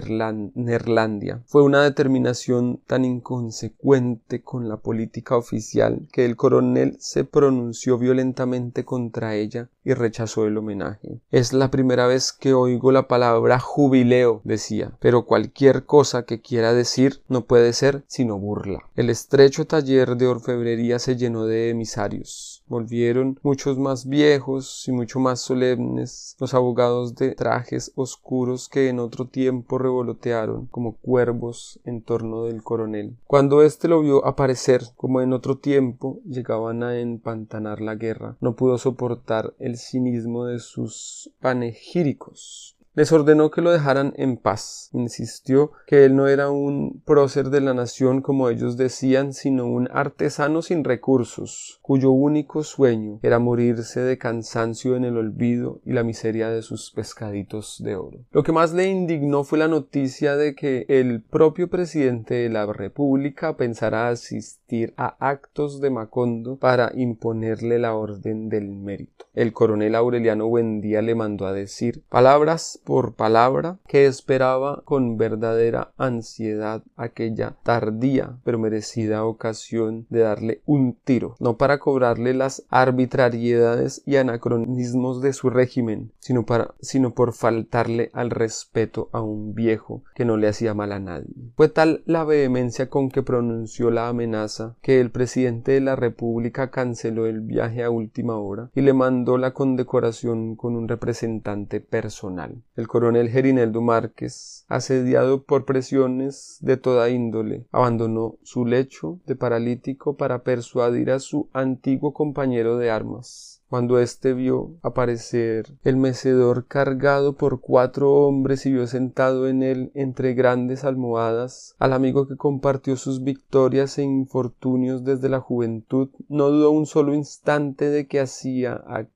Neerlandia. Fue una determinación tan inconsecuente con la política oficial que el coronel se pronunció violentamente contra ella y rechazó el homenaje. Es la primera vez que oigo la palabra jubileo, decía, pero cualquier cosa que quiera decir no puede ser sino burla. El estrecho taller de orfebrería se llenó de emisarios. Volvieron muchos más viejos y mucho más solemnes, los abogados de trajes oscuros que en otro tiempo revolotearon como cuervos en torno del coronel. Cuando éste lo vio aparecer como en otro tiempo llegaban a empantanar la guerra, no pudo soportar el cinismo de sus panegíricos les ordenó que lo dejaran en paz. Insistió que él no era un prócer de la nación como ellos decían, sino un artesano sin recursos, cuyo único sueño era morirse de cansancio en el olvido y la miseria de sus pescaditos de oro. Lo que más le indignó fue la noticia de que el propio presidente de la República pensara asistir a actos de Macondo para imponerle la orden del mérito. El coronel Aureliano Buendía le mandó a decir palabras por palabra que esperaba con verdadera ansiedad aquella tardía pero merecida ocasión de darle un tiro, no para cobrarle las arbitrariedades y anacronismos de su régimen, sino para sino por faltarle al respeto a un viejo que no le hacía mal a nadie. Fue tal la vehemencia con que pronunció la amenaza que el presidente de la República canceló el viaje a última hora y le mandó la condecoración con un representante personal el coronel Gerineldo Márquez, asediado por presiones de toda índole, abandonó su lecho de paralítico para persuadir a su antiguo compañero de armas. Cuando éste vio aparecer el mecedor cargado por cuatro hombres y vio sentado en él entre grandes almohadas al amigo que compartió sus victorias e infortunios desde la juventud, no dudó un solo instante de que hacía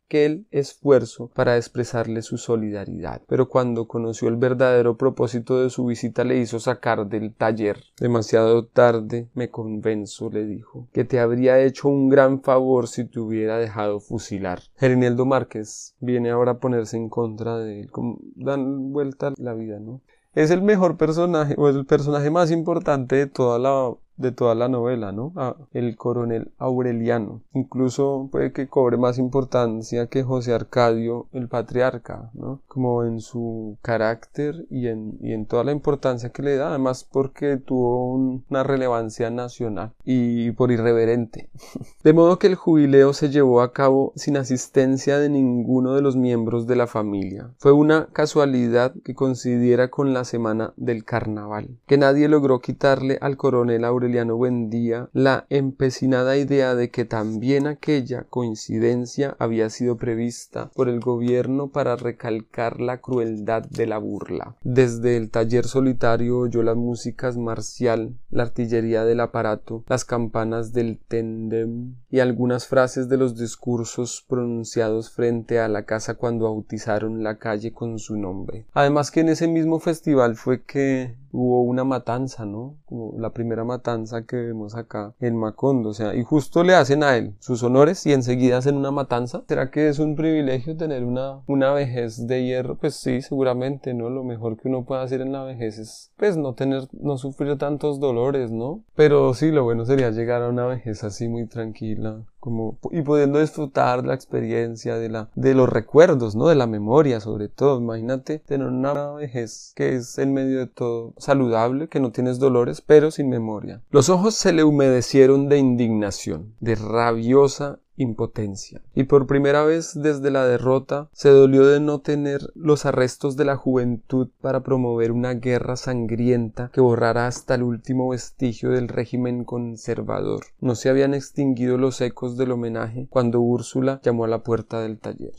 aquel esfuerzo para expresarle su solidaridad. Pero cuando conoció el verdadero propósito de su visita le hizo sacar del taller. Demasiado tarde me convenzo, le dijo, que te habría hecho un gran favor si te hubiera dejado fusilar. Gerineldo Márquez viene ahora a ponerse en contra de él, como dan vuelta la vida, ¿no? Es el mejor personaje, o el personaje más importante de toda la de toda la novela, ¿no? El coronel Aureliano. Incluso puede que cobre más importancia que José Arcadio, el patriarca, ¿no? Como en su carácter y en, y en toda la importancia que le da, además porque tuvo una relevancia nacional y por irreverente. *laughs* De modo que el jubileo se llevó a cabo sin asistencia de ninguno de los miembros de la familia. Fue una casualidad que coincidiera con la semana del carnaval, que nadie logró quitarle al coronel Aureliano día la empecinada idea de que también aquella coincidencia había sido prevista por el gobierno para recalcar la crueldad de la burla. Desde el taller solitario oyó las músicas marcial, la artillería del aparato, las campanas del tendem y algunas frases de los discursos pronunciados frente a la casa cuando bautizaron la calle con su nombre. Además que en ese mismo festival fue que hubo una matanza, ¿no? Como la primera matanza que vemos acá en Macondo, o sea, y justo le hacen a él sus honores y enseguida hacen una matanza. ¿Será que es un privilegio tener una, una vejez de hierro? Pues sí, seguramente, ¿no? Lo mejor que uno puede hacer en la vejez es, pues, no tener, no sufrir tantos dolores, ¿no? Pero sí, lo bueno sería llegar a una vejez así muy tranquila, como, y pudiendo disfrutar la experiencia de la, de los recuerdos, ¿no? De la memoria, sobre todo. Imagínate tener una vejez que es en medio de todo saludable, que no tienes dolores, pero sin memoria. Los ojos se le humedecieron de indignación, de rabiosa impotencia. Y por primera vez desde la derrota se dolió de no tener los arrestos de la juventud para promover una guerra sangrienta que borrara hasta el último vestigio del régimen conservador. No se habían extinguido los ecos del homenaje cuando Úrsula llamó a la puerta del taller.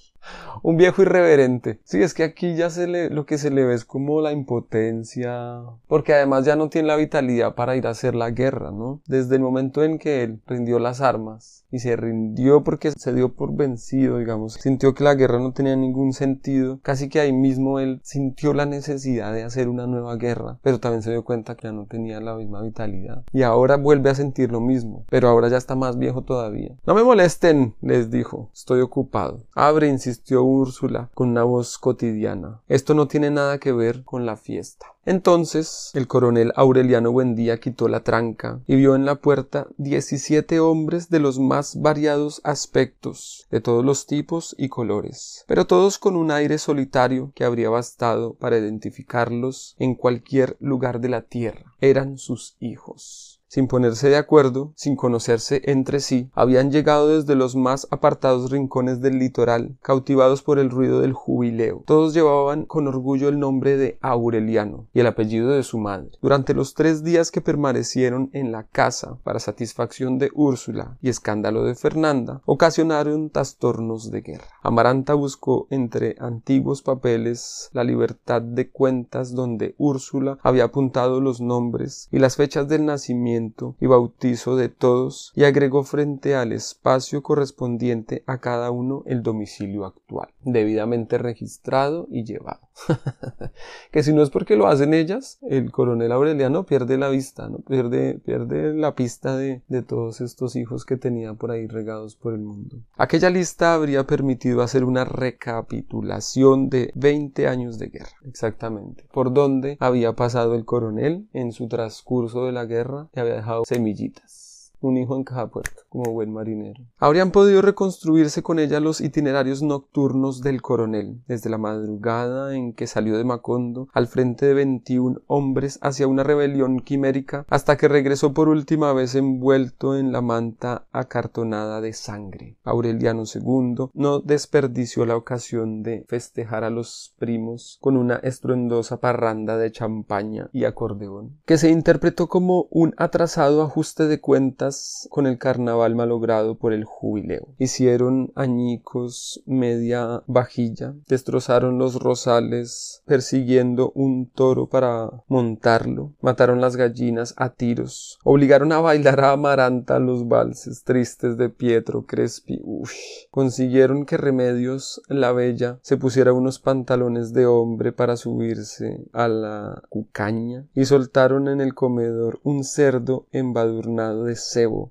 Un viejo irreverente. Sí, es que aquí ya se le, lo que se le ve es como la impotencia, porque además ya no tiene la vitalidad para ir a hacer la guerra, ¿no? Desde el momento en que él prendió las armas y se rindió porque se dio por vencido, digamos, sintió que la guerra no tenía ningún sentido, casi que ahí mismo él sintió la necesidad de hacer una nueva guerra, pero también se dio cuenta que ya no tenía la misma vitalidad. Y ahora vuelve a sentir lo mismo, pero ahora ya está más viejo todavía. No me molesten, les dijo, estoy ocupado. Abre, insistió Úrsula con una voz cotidiana. Esto no tiene nada que ver con la fiesta. Entonces el coronel Aureliano Buendía quitó la tranca y vio en la puerta diecisiete hombres de los más variados aspectos, de todos los tipos y colores, pero todos con un aire solitario que habría bastado para identificarlos en cualquier lugar de la tierra. Eran sus hijos sin ponerse de acuerdo, sin conocerse entre sí, habían llegado desde los más apartados rincones del litoral, cautivados por el ruido del jubileo. Todos llevaban con orgullo el nombre de Aureliano y el apellido de su madre. Durante los tres días que permanecieron en la casa, para satisfacción de Úrsula y escándalo de Fernanda, ocasionaron trastornos de guerra. Amaranta buscó entre antiguos papeles la libertad de cuentas donde Úrsula había apuntado los nombres y las fechas del nacimiento y bautizo de todos y agregó frente al espacio correspondiente a cada uno el domicilio actual, debidamente registrado y llevado. *laughs* que si no es porque lo hacen ellas, el coronel Aureliano pierde la vista, ¿no? pierde, pierde la pista de, todos estos hijos que tenía por ahí regados por el mundo. Aquella lista habría permitido hacer una recapitulación de 20 años de guerra, exactamente, por donde había pasado el coronel en su transcurso de la guerra y había dejado semillitas un hijo en cada como buen marinero. Habrían podido reconstruirse con ella los itinerarios nocturnos del coronel, desde la madrugada en que salió de Macondo al frente de veintiún hombres hacia una rebelión quimérica, hasta que regresó por última vez envuelto en la manta acartonada de sangre. Aureliano II no desperdició la ocasión de festejar a los primos con una estruendosa parranda de champaña y acordeón, que se interpretó como un atrasado ajuste de cuentas con el carnaval malogrado por el jubileo. Hicieron añicos media vajilla, destrozaron los rosales persiguiendo un toro para montarlo, mataron las gallinas a tiros, obligaron a bailar a Amaranta los valses tristes de Pietro Crespi, consiguieron que Remedios la Bella se pusiera unos pantalones de hombre para subirse a la cucaña y soltaron en el comedor un cerdo embadurnado de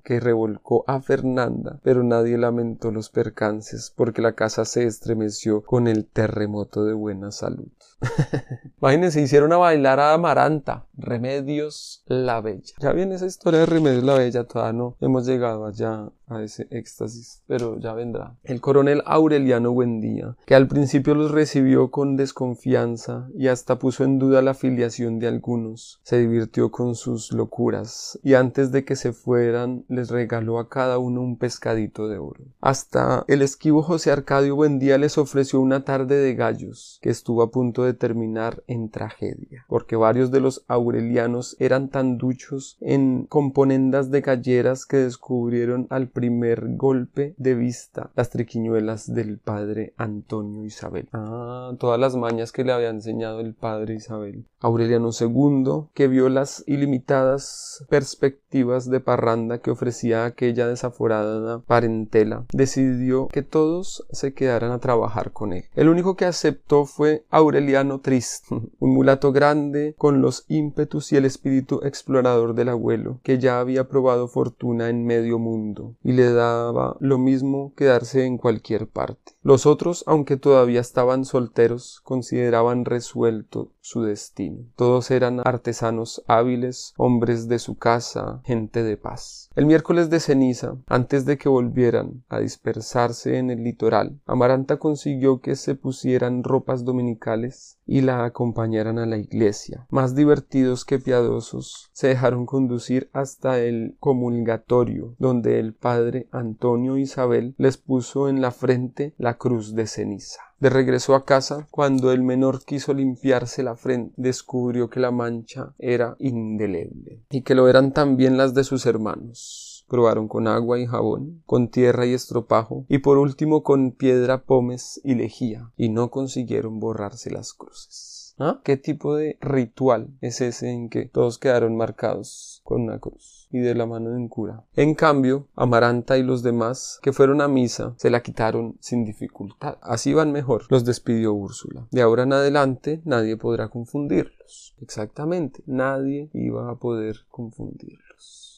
que revolcó a Fernanda, pero nadie lamentó los percances porque la casa se estremeció con el terremoto de buena salud. *laughs* Imagínense, hicieron a bailar a Amaranta, Remedios la Bella. Ya viene esa historia de Remedios la Bella, todavía no hemos llegado allá a ese éxtasis, pero ya vendrá. El coronel Aureliano Buendía, que al principio los recibió con desconfianza y hasta puso en duda la filiación de algunos, se divirtió con sus locuras y antes de que se fueran les regaló a cada uno un pescadito de oro. Hasta el esquivo José Arcadio Buendía les ofreció una tarde de gallos que estuvo a punto de terminar en tragedia, porque varios de los aurelianos eran tan duchos en componendas de galleras que descubrieron al primer golpe de vista las triquiñuelas del padre Antonio Isabel. Ah, todas las mañas que le había enseñado el padre Isabel. Aureliano II, que vio las ilimitadas perspectivas de parranda que ofrecía aquella desaforada parentela, decidió que todos se quedaran a trabajar con él. El único que aceptó fue Aureliano Trist, *laughs* un mulato grande con los ímpetus y el espíritu explorador del abuelo, que ya había probado fortuna en medio mundo y le daba lo mismo quedarse en cualquier parte. Los otros, aunque todavía estaban solteros, consideraban resuelto su destino. Todos eran artesanos hábiles, hombres de su casa, gente de paz. El miércoles de ceniza, antes de que volvieran a dispersarse en el litoral, Amaranta consiguió que se pusieran ropas dominicales y la acompañaran a la iglesia. Más divertidos que piadosos, se dejaron conducir hasta el comulgatorio, donde el padre Antonio Isabel les puso en la frente la cruz de ceniza. De regreso a casa, cuando el menor quiso limpiarse la frente, descubrió que la mancha era indeleble y que lo eran también las de sus hermanos. Probaron con agua y jabón, con tierra y estropajo, y por último con piedra, pomes y lejía, y no consiguieron borrarse las cruces. ¿Ah? ¿Qué tipo de ritual es ese en que todos quedaron marcados con una cruz y de la mano de un cura? En cambio, Amaranta y los demás que fueron a misa se la quitaron sin dificultad. Así van mejor, los despidió Úrsula. De ahora en adelante nadie podrá confundirlos. Exactamente, nadie iba a poder confundirlos.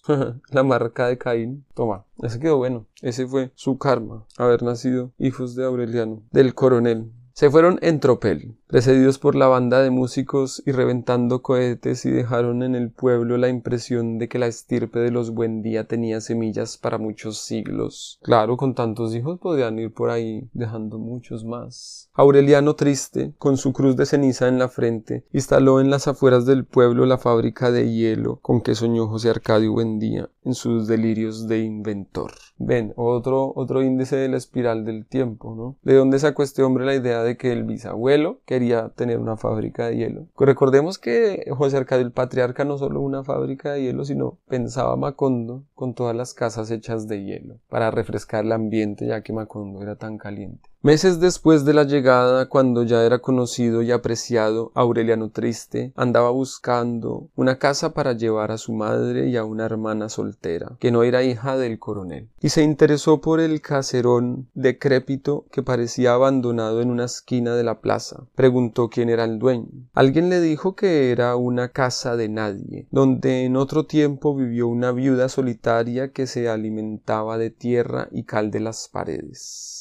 *laughs* la marca de Caín. Toma, ese quedó bueno. Ese fue su karma, haber nacido hijos de Aureliano, del coronel. Se fueron en tropel, precedidos por la banda de músicos y reventando cohetes y dejaron en el pueblo la impresión de que la estirpe de los Buendía tenía semillas para muchos siglos. Claro, con tantos hijos podían ir por ahí dejando muchos más. Aureliano triste, con su cruz de ceniza en la frente, instaló en las afueras del pueblo la fábrica de hielo con que soñó José Arcadio Buendía en sus delirios de inventor. Ven, otro, otro índice de la espiral del tiempo, ¿no? ¿De dónde sacó este hombre la idea de que el bisabuelo quería tener una fábrica de hielo? Recordemos que José Arcadio el Patriarca no solo una fábrica de hielo, sino pensaba Macondo con todas las casas hechas de hielo para refrescar el ambiente ya que Macondo era tan caliente. Meses después de la llegada, cuando ya era conocido y apreciado, Aureliano Triste andaba buscando una casa para llevar a su madre y a una hermana soltera, que no era hija del coronel, y se interesó por el caserón decrépito que parecía abandonado en una esquina de la plaza. Preguntó quién era el dueño. Alguien le dijo que era una casa de nadie, donde en otro tiempo vivió una viuda solitaria que se alimentaba de tierra y cal de las paredes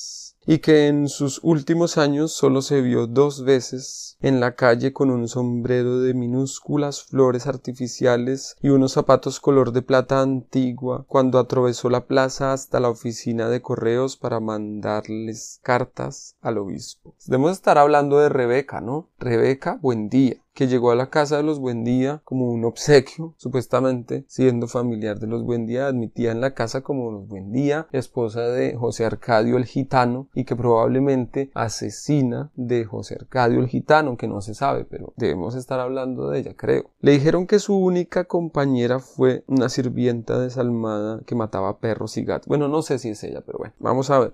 y que en sus últimos años solo se vio dos veces en la calle con un sombrero de minúsculas flores artificiales y unos zapatos color de plata antigua cuando atravesó la plaza hasta la oficina de correos para mandarles cartas al obispo. Debemos estar hablando de Rebeca, ¿no? Rebeca, buen día que llegó a la casa de los Buendía como un obsequio, *laughs* supuestamente siendo familiar de los Buendía, admitía en la casa como los Buendía, esposa de José Arcadio el Gitano, y que probablemente asesina de José Arcadio el Gitano, que no se sabe, pero debemos estar hablando de ella, creo. Le dijeron que su única compañera fue una sirvienta desalmada que mataba perros y gatos. Bueno, no sé si es ella, pero bueno, vamos a ver.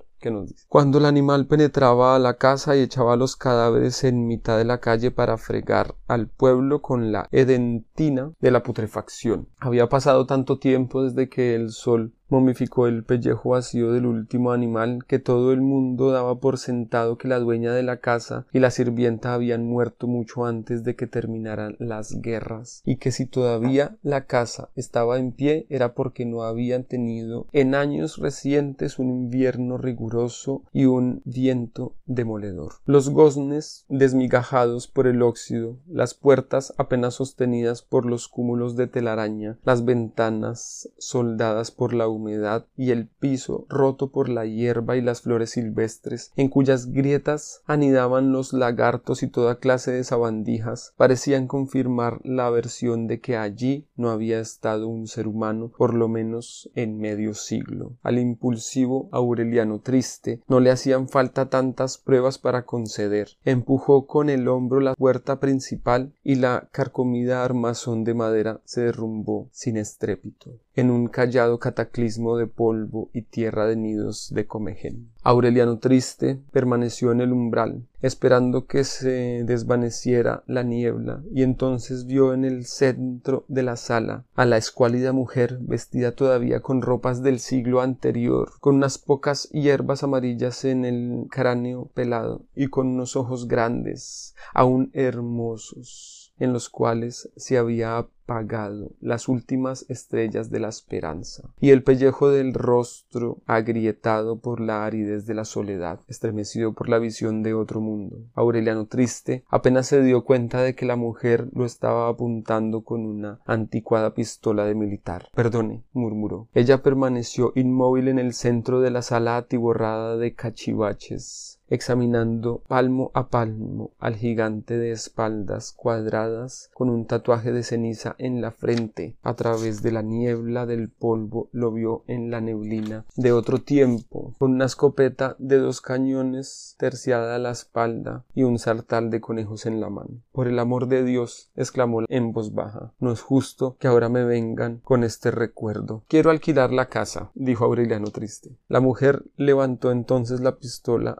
Cuando el animal penetraba a la casa y echaba los cadáveres en mitad de la calle para fregar al pueblo con la edentina de la putrefacción. Había pasado tanto tiempo desde que el sol momificó el pellejo vacío del último animal que todo el mundo daba por sentado que la dueña de la casa y la sirvienta habían muerto mucho antes de que terminaran las guerras y que si todavía la casa estaba en pie era porque no habían tenido en años recientes un invierno riguroso y un viento demoledor. Los goznes desmigajados por el óxido, las puertas apenas sostenidas por los cúmulos de telaraña, las ventanas soldadas por la humedad y el piso roto por la hierba y las flores silvestres, en cuyas grietas anidaban los lagartos y toda clase de sabandijas, parecían confirmar la versión de que allí no había estado un ser humano por lo menos en medio siglo. Al impulsivo Aureliano triste no le hacían falta tantas pruebas para conceder. Empujó con el hombro la puerta principal y la carcomida armazón de madera se derrumbó sin estrépito en un callado cataclismo de polvo y tierra de nidos de comején. Aureliano triste permaneció en el umbral, esperando que se desvaneciera la niebla, y entonces vio en el centro de la sala a la escuálida mujer vestida todavía con ropas del siglo anterior, con unas pocas hierbas amarillas en el cráneo pelado y con unos ojos grandes, aún hermosos, en los cuales se había apagado las últimas estrellas de la esperanza, y el pellejo del rostro agrietado por la aridez de la soledad, estremecido por la visión de otro mundo. Aureliano triste apenas se dio cuenta de que la mujer lo estaba apuntando con una anticuada pistola de militar. Perdone, murmuró. Ella permaneció inmóvil en el centro de la sala atiborrada de cachivaches examinando palmo a palmo al gigante de espaldas cuadradas con un tatuaje de ceniza en la frente. A través de la niebla del polvo lo vio en la neblina de otro tiempo, con una escopeta de dos cañones terciada a la espalda y un sartal de conejos en la mano. Por el amor de Dios, exclamó en voz baja, no es justo que ahora me vengan con este recuerdo. Quiero alquilar la casa, dijo Aureliano triste. La mujer levantó entonces la pistola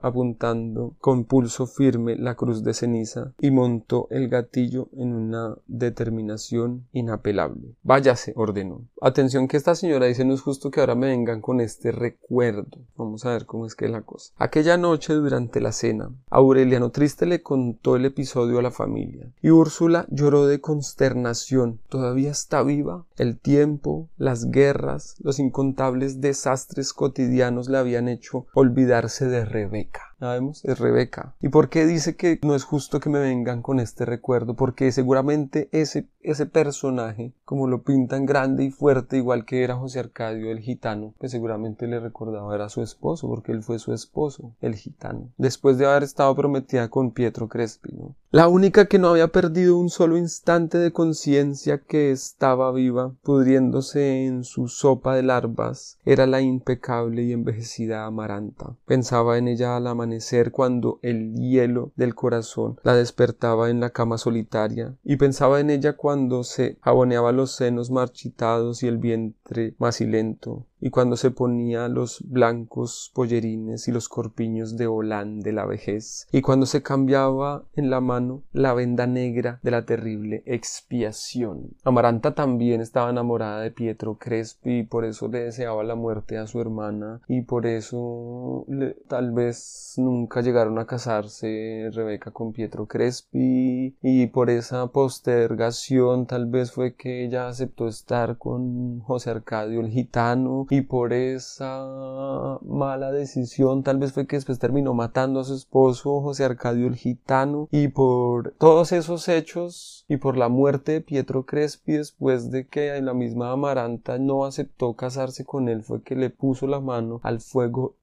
con pulso firme la cruz de ceniza y montó el gatillo en una determinación inapelable. Váyase, ordenó. Atención que esta señora dice no es justo que ahora me vengan con este recuerdo. Vamos a ver cómo es que es la cosa. Aquella noche durante la cena, Aureliano Triste le contó el episodio a la familia y Úrsula lloró de consternación. ¿Todavía está viva? El tiempo, las guerras, los incontables desastres cotidianos le habían hecho olvidarse de Rebeca. Sabemos, es Rebeca. ¿Y por qué dice que no es justo que me vengan con este recuerdo? Porque seguramente ese, ese personaje, como lo pintan grande y fuerte, igual que era José Arcadio el gitano, pues seguramente le recordaba era su esposo, porque él fue su esposo, el gitano, después de haber estado prometida con Pietro Crespi, ¿no? La única que no había perdido un solo instante de conciencia que estaba viva, pudriéndose en su sopa de larvas, era la impecable y envejecida Amaranta. Pensaba en ella al amanecer cuando el hielo del corazón la despertaba en la cama solitaria, y pensaba en ella cuando se jaboneaba los senos marchitados y el vientre macilento, y cuando se ponía los blancos pollerines y los corpiños de holán de la vejez, y cuando se cambiaba en la mano la venda negra de la terrible expiación. Amaranta también estaba enamorada de Pietro Crespi y por eso le deseaba la muerte a su hermana y por eso tal vez nunca llegaron a casarse Rebeca con Pietro Crespi y por esa postergación tal vez fue que ella aceptó estar con José Arcadio el gitano y por esa mala decisión tal vez fue que después terminó matando a su esposo José Arcadio el Gitano y por todos esos hechos y por la muerte de Pietro Crespi después de que la misma Amaranta no aceptó casarse con él fue que le puso la mano al fuego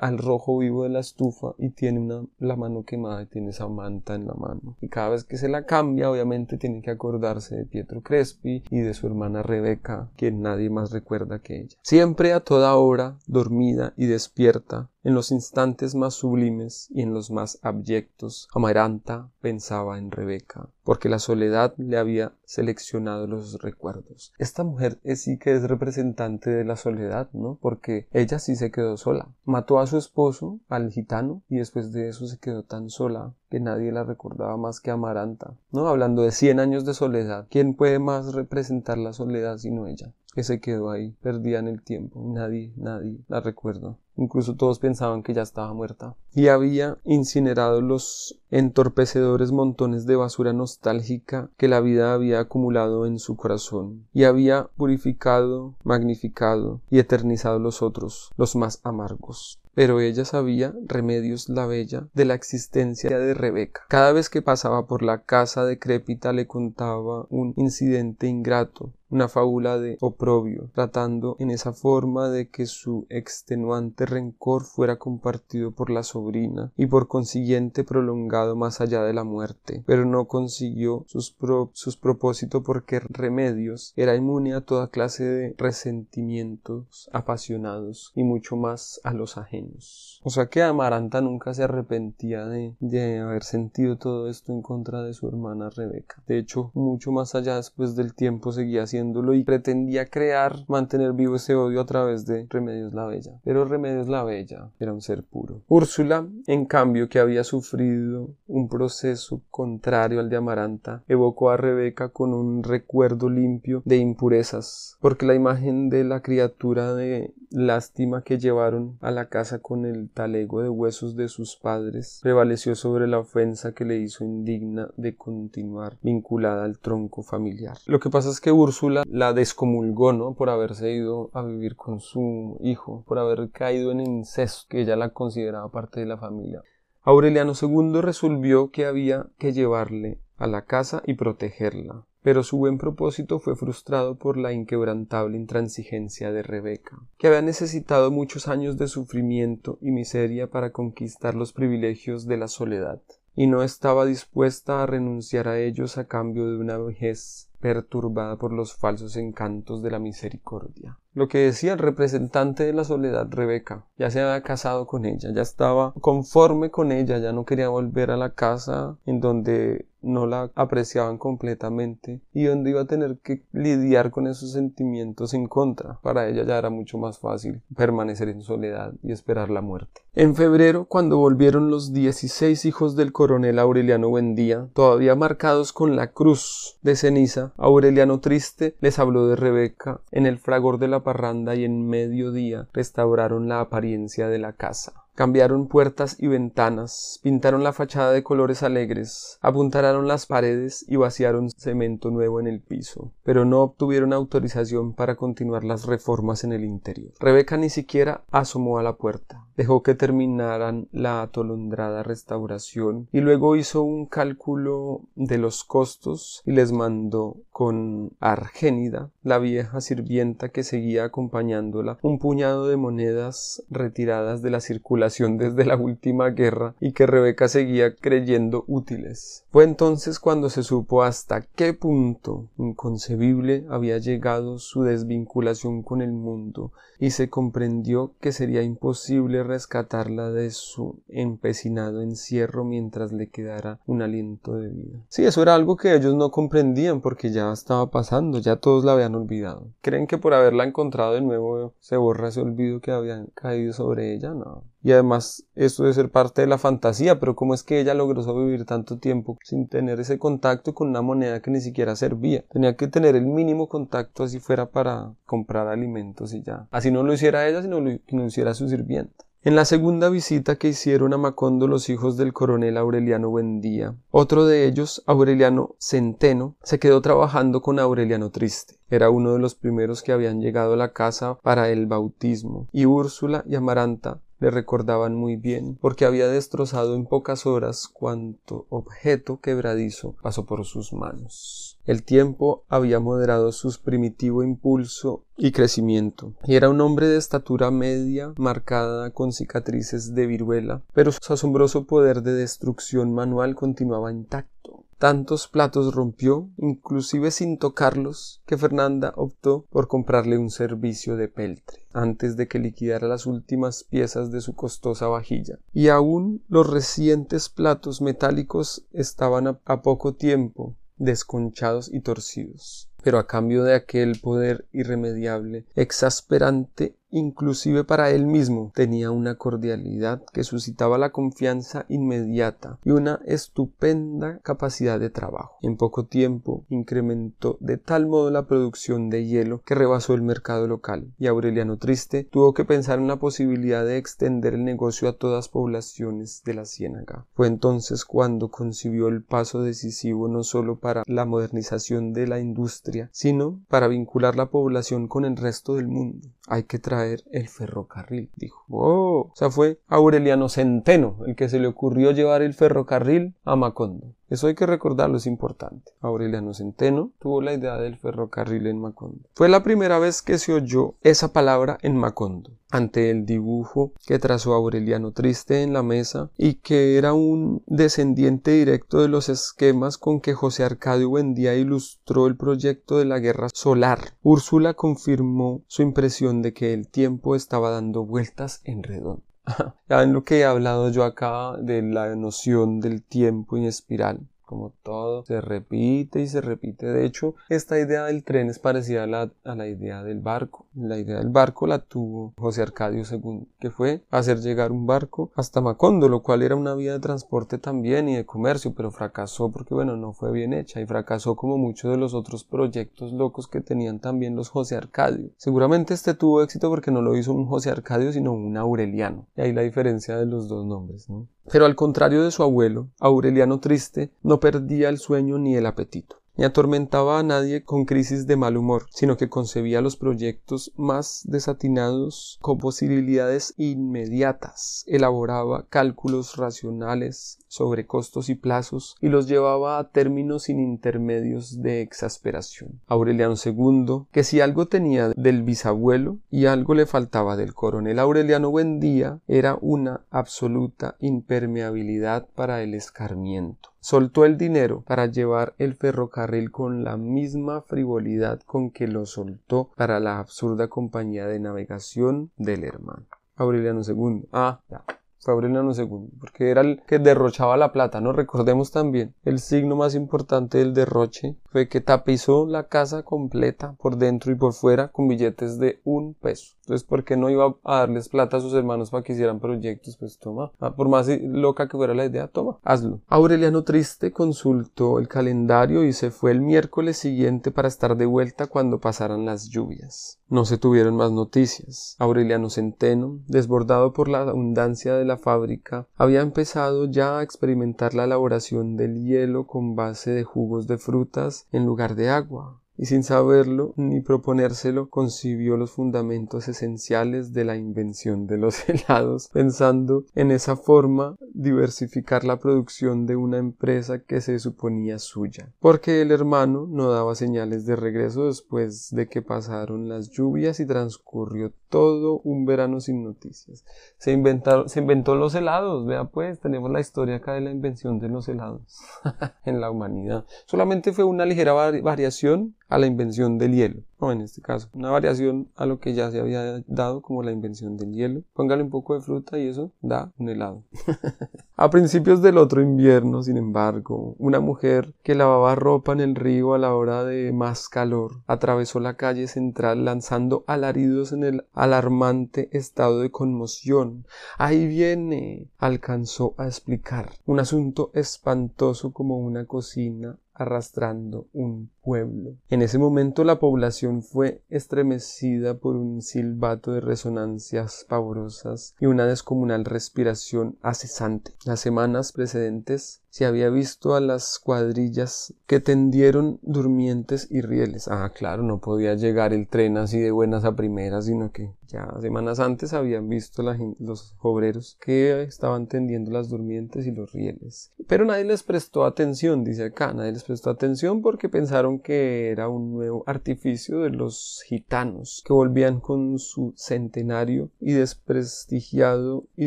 al rojo vivo de la estufa y tiene una, la mano quemada y tiene esa manta en la mano. Y cada vez que se la cambia obviamente tiene que acordarse de Pietro Crespi y de su hermana Rebeca quien nadie más recuerda que ella siempre a toda hora dormida y despierta en los instantes más sublimes y en los más abyectos, Amaranta pensaba en Rebeca, porque la soledad le había seleccionado los recuerdos. Esta mujer sí que es representante de la soledad, ¿no? Porque ella sí se quedó sola. Mató a su esposo, al gitano, y después de eso se quedó tan sola que nadie la recordaba más que Amaranta, ¿no? Hablando de cien años de soledad, ¿quién puede más representar la soledad sino ella? Que se quedó ahí, perdida en el tiempo. Nadie, nadie la recuerda. Incluso todos pensaban que ya estaba muerta. Y había incinerado los entorpecedores montones de basura nostálgica que la vida había acumulado en su corazón. Y había purificado, magnificado y eternizado los otros, los más amargos pero ella sabía, Remedios la Bella, de la existencia de Rebeca. Cada vez que pasaba por la casa decrépita le contaba un incidente ingrato, una fábula de oprobio, tratando en esa forma de que su extenuante rencor fuera compartido por la sobrina y por consiguiente prolongado más allá de la muerte, pero no consiguió sus, sus propósitos porque Remedios era inmune a toda clase de resentimientos apasionados y mucho más a los ajenos. O sea que Amaranta nunca se arrepentía de, de haber sentido todo esto en contra de su hermana Rebeca. De hecho, mucho más allá después del tiempo seguía siendo y pretendía crear, mantener vivo ese odio a través de Remedios la Bella. Pero Remedios la Bella era un ser puro. Úrsula, en cambio, que había sufrido un proceso contrario al de Amaranta, evocó a Rebeca con un recuerdo limpio de impurezas, porque la imagen de la criatura de lástima que llevaron a la casa con el talego de huesos de sus padres prevaleció sobre la ofensa que le hizo indigna de continuar vinculada al tronco familiar. Lo que pasa es que Úrsula la descomulgó, ¿no? Por haberse ido a vivir con su hijo, por haber caído en incesto, que ella la consideraba parte de la familia. Aureliano II resolvió que había que llevarle a la casa y protegerla pero su buen propósito fue frustrado por la inquebrantable intransigencia de Rebeca, que había necesitado muchos años de sufrimiento y miseria para conquistar los privilegios de la soledad, y no estaba dispuesta a renunciar a ellos a cambio de una vejez perturbada por los falsos encantos de la misericordia. Lo que decía el representante de la soledad, Rebeca, ya se había casado con ella, ya estaba conforme con ella, ya no quería volver a la casa en donde no la apreciaban completamente y donde iba a tener que lidiar con esos sentimientos en contra. Para ella ya era mucho más fácil permanecer en soledad y esperar la muerte. En febrero, cuando volvieron los 16 hijos del coronel Aureliano Buendía, todavía marcados con la cruz de ceniza, Aureliano triste les habló de Rebeca en el fragor de la parranda y en mediodía restauraron la apariencia de la casa. Cambiaron puertas y ventanas, pintaron la fachada de colores alegres, apuntalaron las paredes y vaciaron cemento nuevo en el piso, pero no obtuvieron autorización para continuar las reformas en el interior. Rebeca ni siquiera asomó a la puerta, dejó que terminaran la atolondrada restauración y luego hizo un cálculo de los costos y les mandó con Argénida, la vieja sirvienta que seguía acompañándola, un puñado de monedas retiradas de la circulación desde la última guerra y que Rebeca seguía creyendo útiles. Fue entonces cuando se supo hasta qué punto inconcebible había llegado su desvinculación con el mundo y se comprendió que sería imposible rescatarla de su empecinado encierro mientras le quedara un aliento de vida. Sí, eso era algo que ellos no comprendían porque ya estaba pasando, ya todos la habían olvidado. ¿Creen que por haberla encontrado de nuevo se borra ese olvido que habían caído sobre ella? No. Y además esto debe ser parte de la fantasía, pero ¿cómo es que ella logró sobrevivir tanto tiempo sin tener ese contacto con una moneda que ni siquiera servía? Tenía que tener el mínimo contacto así fuera para comprar alimentos y ya. Así no lo hiciera ella, sino que lo hiciera su sirvienta. En la segunda visita que hicieron a Macondo los hijos del coronel Aureliano Buendía, otro de ellos, Aureliano Centeno, se quedó trabajando con Aureliano Triste. Era uno de los primeros que habían llegado a la casa para el bautismo, y Úrsula y Amaranta le recordaban muy bien, porque había destrozado en pocas horas cuanto objeto quebradizo pasó por sus manos. El tiempo había moderado su primitivo impulso y crecimiento, y era un hombre de estatura media, marcada con cicatrices de viruela, pero su asombroso poder de destrucción manual continuaba intacto. Tantos platos rompió, inclusive sin tocarlos, que Fernanda optó por comprarle un servicio de peltre, antes de que liquidara las últimas piezas de su costosa vajilla. Y aún los recientes platos metálicos estaban a, a poco tiempo desconchados y torcidos. Pero a cambio de aquel poder irremediable, exasperante inclusive para él mismo, tenía una cordialidad que suscitaba la confianza inmediata y una estupenda capacidad de trabajo. En poco tiempo incrementó de tal modo la producción de hielo que rebasó el mercado local, y Aureliano Triste tuvo que pensar en la posibilidad de extender el negocio a todas poblaciones de la ciénaga. Fue entonces cuando concibió el paso decisivo no solo para la modernización de la industria, sino para vincular la población con el resto del mundo. Hay que traer el ferrocarril, dijo. Oh, o sea, fue Aureliano Centeno el que se le ocurrió llevar el ferrocarril a Macondo. Eso hay que recordarlo, es importante. Aureliano Centeno tuvo la idea del ferrocarril en Macondo. Fue la primera vez que se oyó esa palabra en Macondo, ante el dibujo que trazó Aureliano Triste en la mesa y que era un descendiente directo de los esquemas con que José Arcadio Buendía ilustró el proyecto de la guerra solar. Úrsula confirmó su impresión de que el tiempo estaba dando vueltas en redondo. *laughs* ya en lo que he hablado yo acá de la noción del tiempo en espiral como todo se repite y se repite. De hecho, esta idea del tren es parecida a la, a la, idea del barco. La idea del barco la tuvo José Arcadio II, que fue hacer llegar un barco hasta Macondo, lo cual era una vía de transporte también y de comercio, pero fracasó porque, bueno, no fue bien hecha y fracasó como muchos de los otros proyectos locos que tenían también los José Arcadio. Seguramente este tuvo éxito porque no lo hizo un José Arcadio, sino un Aureliano. Y ahí la diferencia de los dos nombres, ¿no? Pero al contrario de su abuelo, Aureliano Triste no perdía el sueño ni el apetito ni atormentaba a nadie con crisis de mal humor, sino que concebía los proyectos más desatinados con posibilidades inmediatas, elaboraba cálculos racionales sobre costos y plazos y los llevaba a términos sin intermedios de exasperación. Aureliano II, que si algo tenía del bisabuelo y algo le faltaba del coronel Aureliano Buendía, era una absoluta impermeabilidad para el escarmiento soltó el dinero para llevar el ferrocarril con la misma frivolidad con que lo soltó para la absurda compañía de navegación del hermano. Aureliano II. Ah, ya. Fue Aureliano II, porque era el que derrochaba la plata, ¿no? Recordemos también, el signo más importante del derroche fue que tapizó la casa completa por dentro y por fuera con billetes de un peso. Entonces, ¿por qué no iba a darles plata a sus hermanos para que hicieran proyectos? Pues toma. Ah, por más loca que fuera la idea, toma, hazlo. Aureliano Triste consultó el calendario y se fue el miércoles siguiente para estar de vuelta cuando pasaran las lluvias. No se tuvieron más noticias. Aureliano Centeno, desbordado por la abundancia de la fábrica, había empezado ya a experimentar la elaboración del hielo con base de jugos de frutas en lugar de agua y sin saberlo ni proponérselo concibió los fundamentos esenciales de la invención de los *laughs* helados, pensando en esa forma diversificar la producción de una empresa que se suponía suya, porque el hermano no daba señales de regreso después de que pasaron las lluvias y transcurrió todo un verano sin noticias. Se inventaron, se inventó los helados, vea pues, tenemos la historia acá de la invención de los helados *laughs* en la humanidad. Solamente fue una ligera variación a la invención del hielo, o en este caso, una variación a lo que ya se había dado como la invención del hielo. Póngale un poco de fruta y eso da un helado. *laughs* a principios del otro invierno, sin embargo, una mujer que lavaba ropa en el río a la hora de más calor atravesó la calle central lanzando alaridos en el alarmante estado de conmoción. Ahí viene, alcanzó a explicar, un asunto espantoso como una cocina arrastrando un pueblo. En ese momento la población fue estremecida por un silbato de resonancias pavorosas y una descomunal respiración acesante. Las semanas precedentes se había visto a las cuadrillas que tendieron durmientes y rieles. Ah, claro, no podía llegar el tren así de buenas a primeras, sino que ya semanas antes habían visto los obreros que estaban tendiendo las durmientes y los rieles. Pero nadie les prestó atención, dice acá, nadie les prestó atención porque pensaron que era un nuevo artificio de los gitanos que volvían con su centenario y desprestigiado y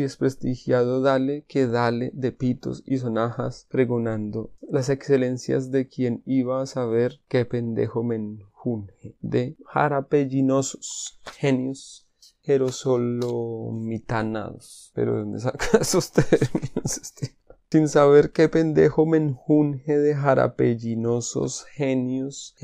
desprestigiado dale que dale de pitos y sonajas pregonando las excelencias de quien iba a saber qué pendejo menjunje de jarapellinosos genios jerosolomitanados. Pero ¿de dónde saca *laughs* esos términos? Este? Sin saber qué pendejo menjunje de jarapellinosos genios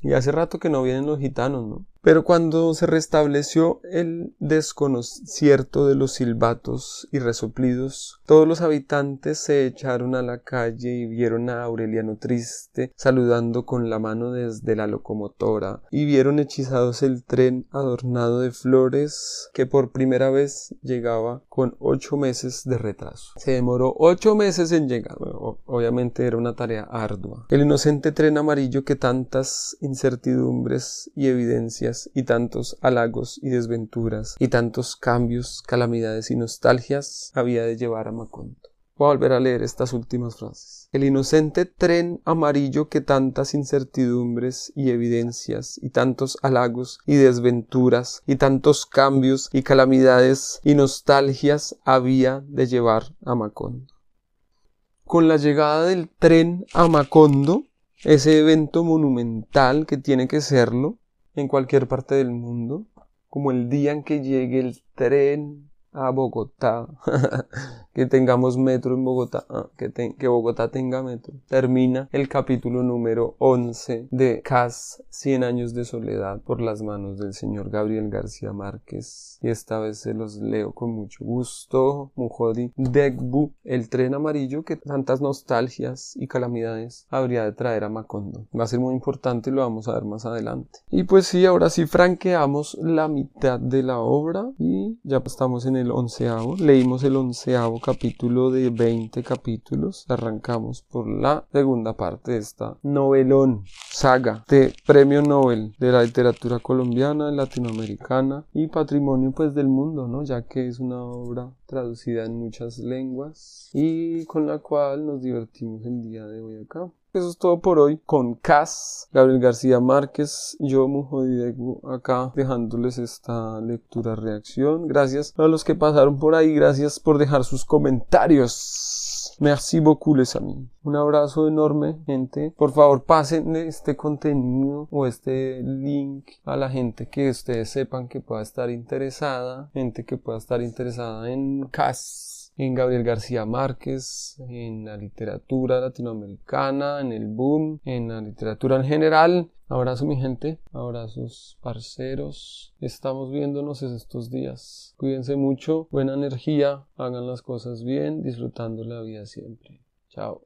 Y hace rato que no vienen los gitanos, ¿no? Pero cuando se restableció el desconocierto de los silbatos y resoplidos, todos los habitantes se echaron a la calle y vieron a Aureliano triste, saludando con la mano desde la locomotora, y vieron hechizados el tren adornado de flores que por primera vez llegaba con ocho meses de retraso. Se demoró ocho meses en llegar. obviamente era una tarea ardua. El inocente tren amarillo que tantas incertidumbres y evidencias y tantos halagos y desventuras y tantos cambios, calamidades y nostalgias había de llevar a Macondo. Voy a volver a leer estas últimas frases. El inocente tren amarillo que tantas incertidumbres y evidencias y tantos halagos y desventuras y tantos cambios y calamidades y nostalgias había de llevar a Macondo. Con la llegada del tren a Macondo, ese evento monumental que tiene que serlo, en cualquier parte del mundo, como el día en que llegue el tren a Bogotá, *laughs* que tengamos metro en Bogotá, ah, que, que, Bogotá tenga metro. Termina el capítulo número 11 de CAS 100 años de soledad por las manos del señor Gabriel García Márquez. Y esta vez se los leo con mucho gusto. Mujodi Degbu, el tren amarillo que tantas nostalgias y calamidades habría de traer a Macondo. Va a ser muy importante y lo vamos a ver más adelante. Y pues sí, ahora sí franqueamos la mitad de la obra y ya estamos en el onceavo. Leímos el onceavo capítulo de 20 capítulos. Arrancamos por la segunda parte de esta novelón, saga de Premio Nobel de la literatura colombiana, latinoamericana y patrimonio pues del mundo, ¿no? Ya que es una obra traducida en muchas lenguas y con la cual nos divertimos el día de hoy acá. Eso es todo por hoy con Cas, Gabriel García Márquez, yo Mujodidegu acá dejándoles esta lectura reacción. Gracias a los que pasaron por ahí, gracias por dejar sus comentarios. Merci beaucoup les amis. Un abrazo enorme, gente. Por favor, pasen este contenido o este link a la gente que ustedes sepan que pueda estar interesada, gente que pueda estar interesada en CAS en Gabriel García Márquez, en la literatura latinoamericana, en el boom, en la literatura en general. Abrazo mi gente, abrazos parceros. Estamos viéndonos estos días. Cuídense mucho, buena energía, hagan las cosas bien, disfrutando la vida siempre. Chao.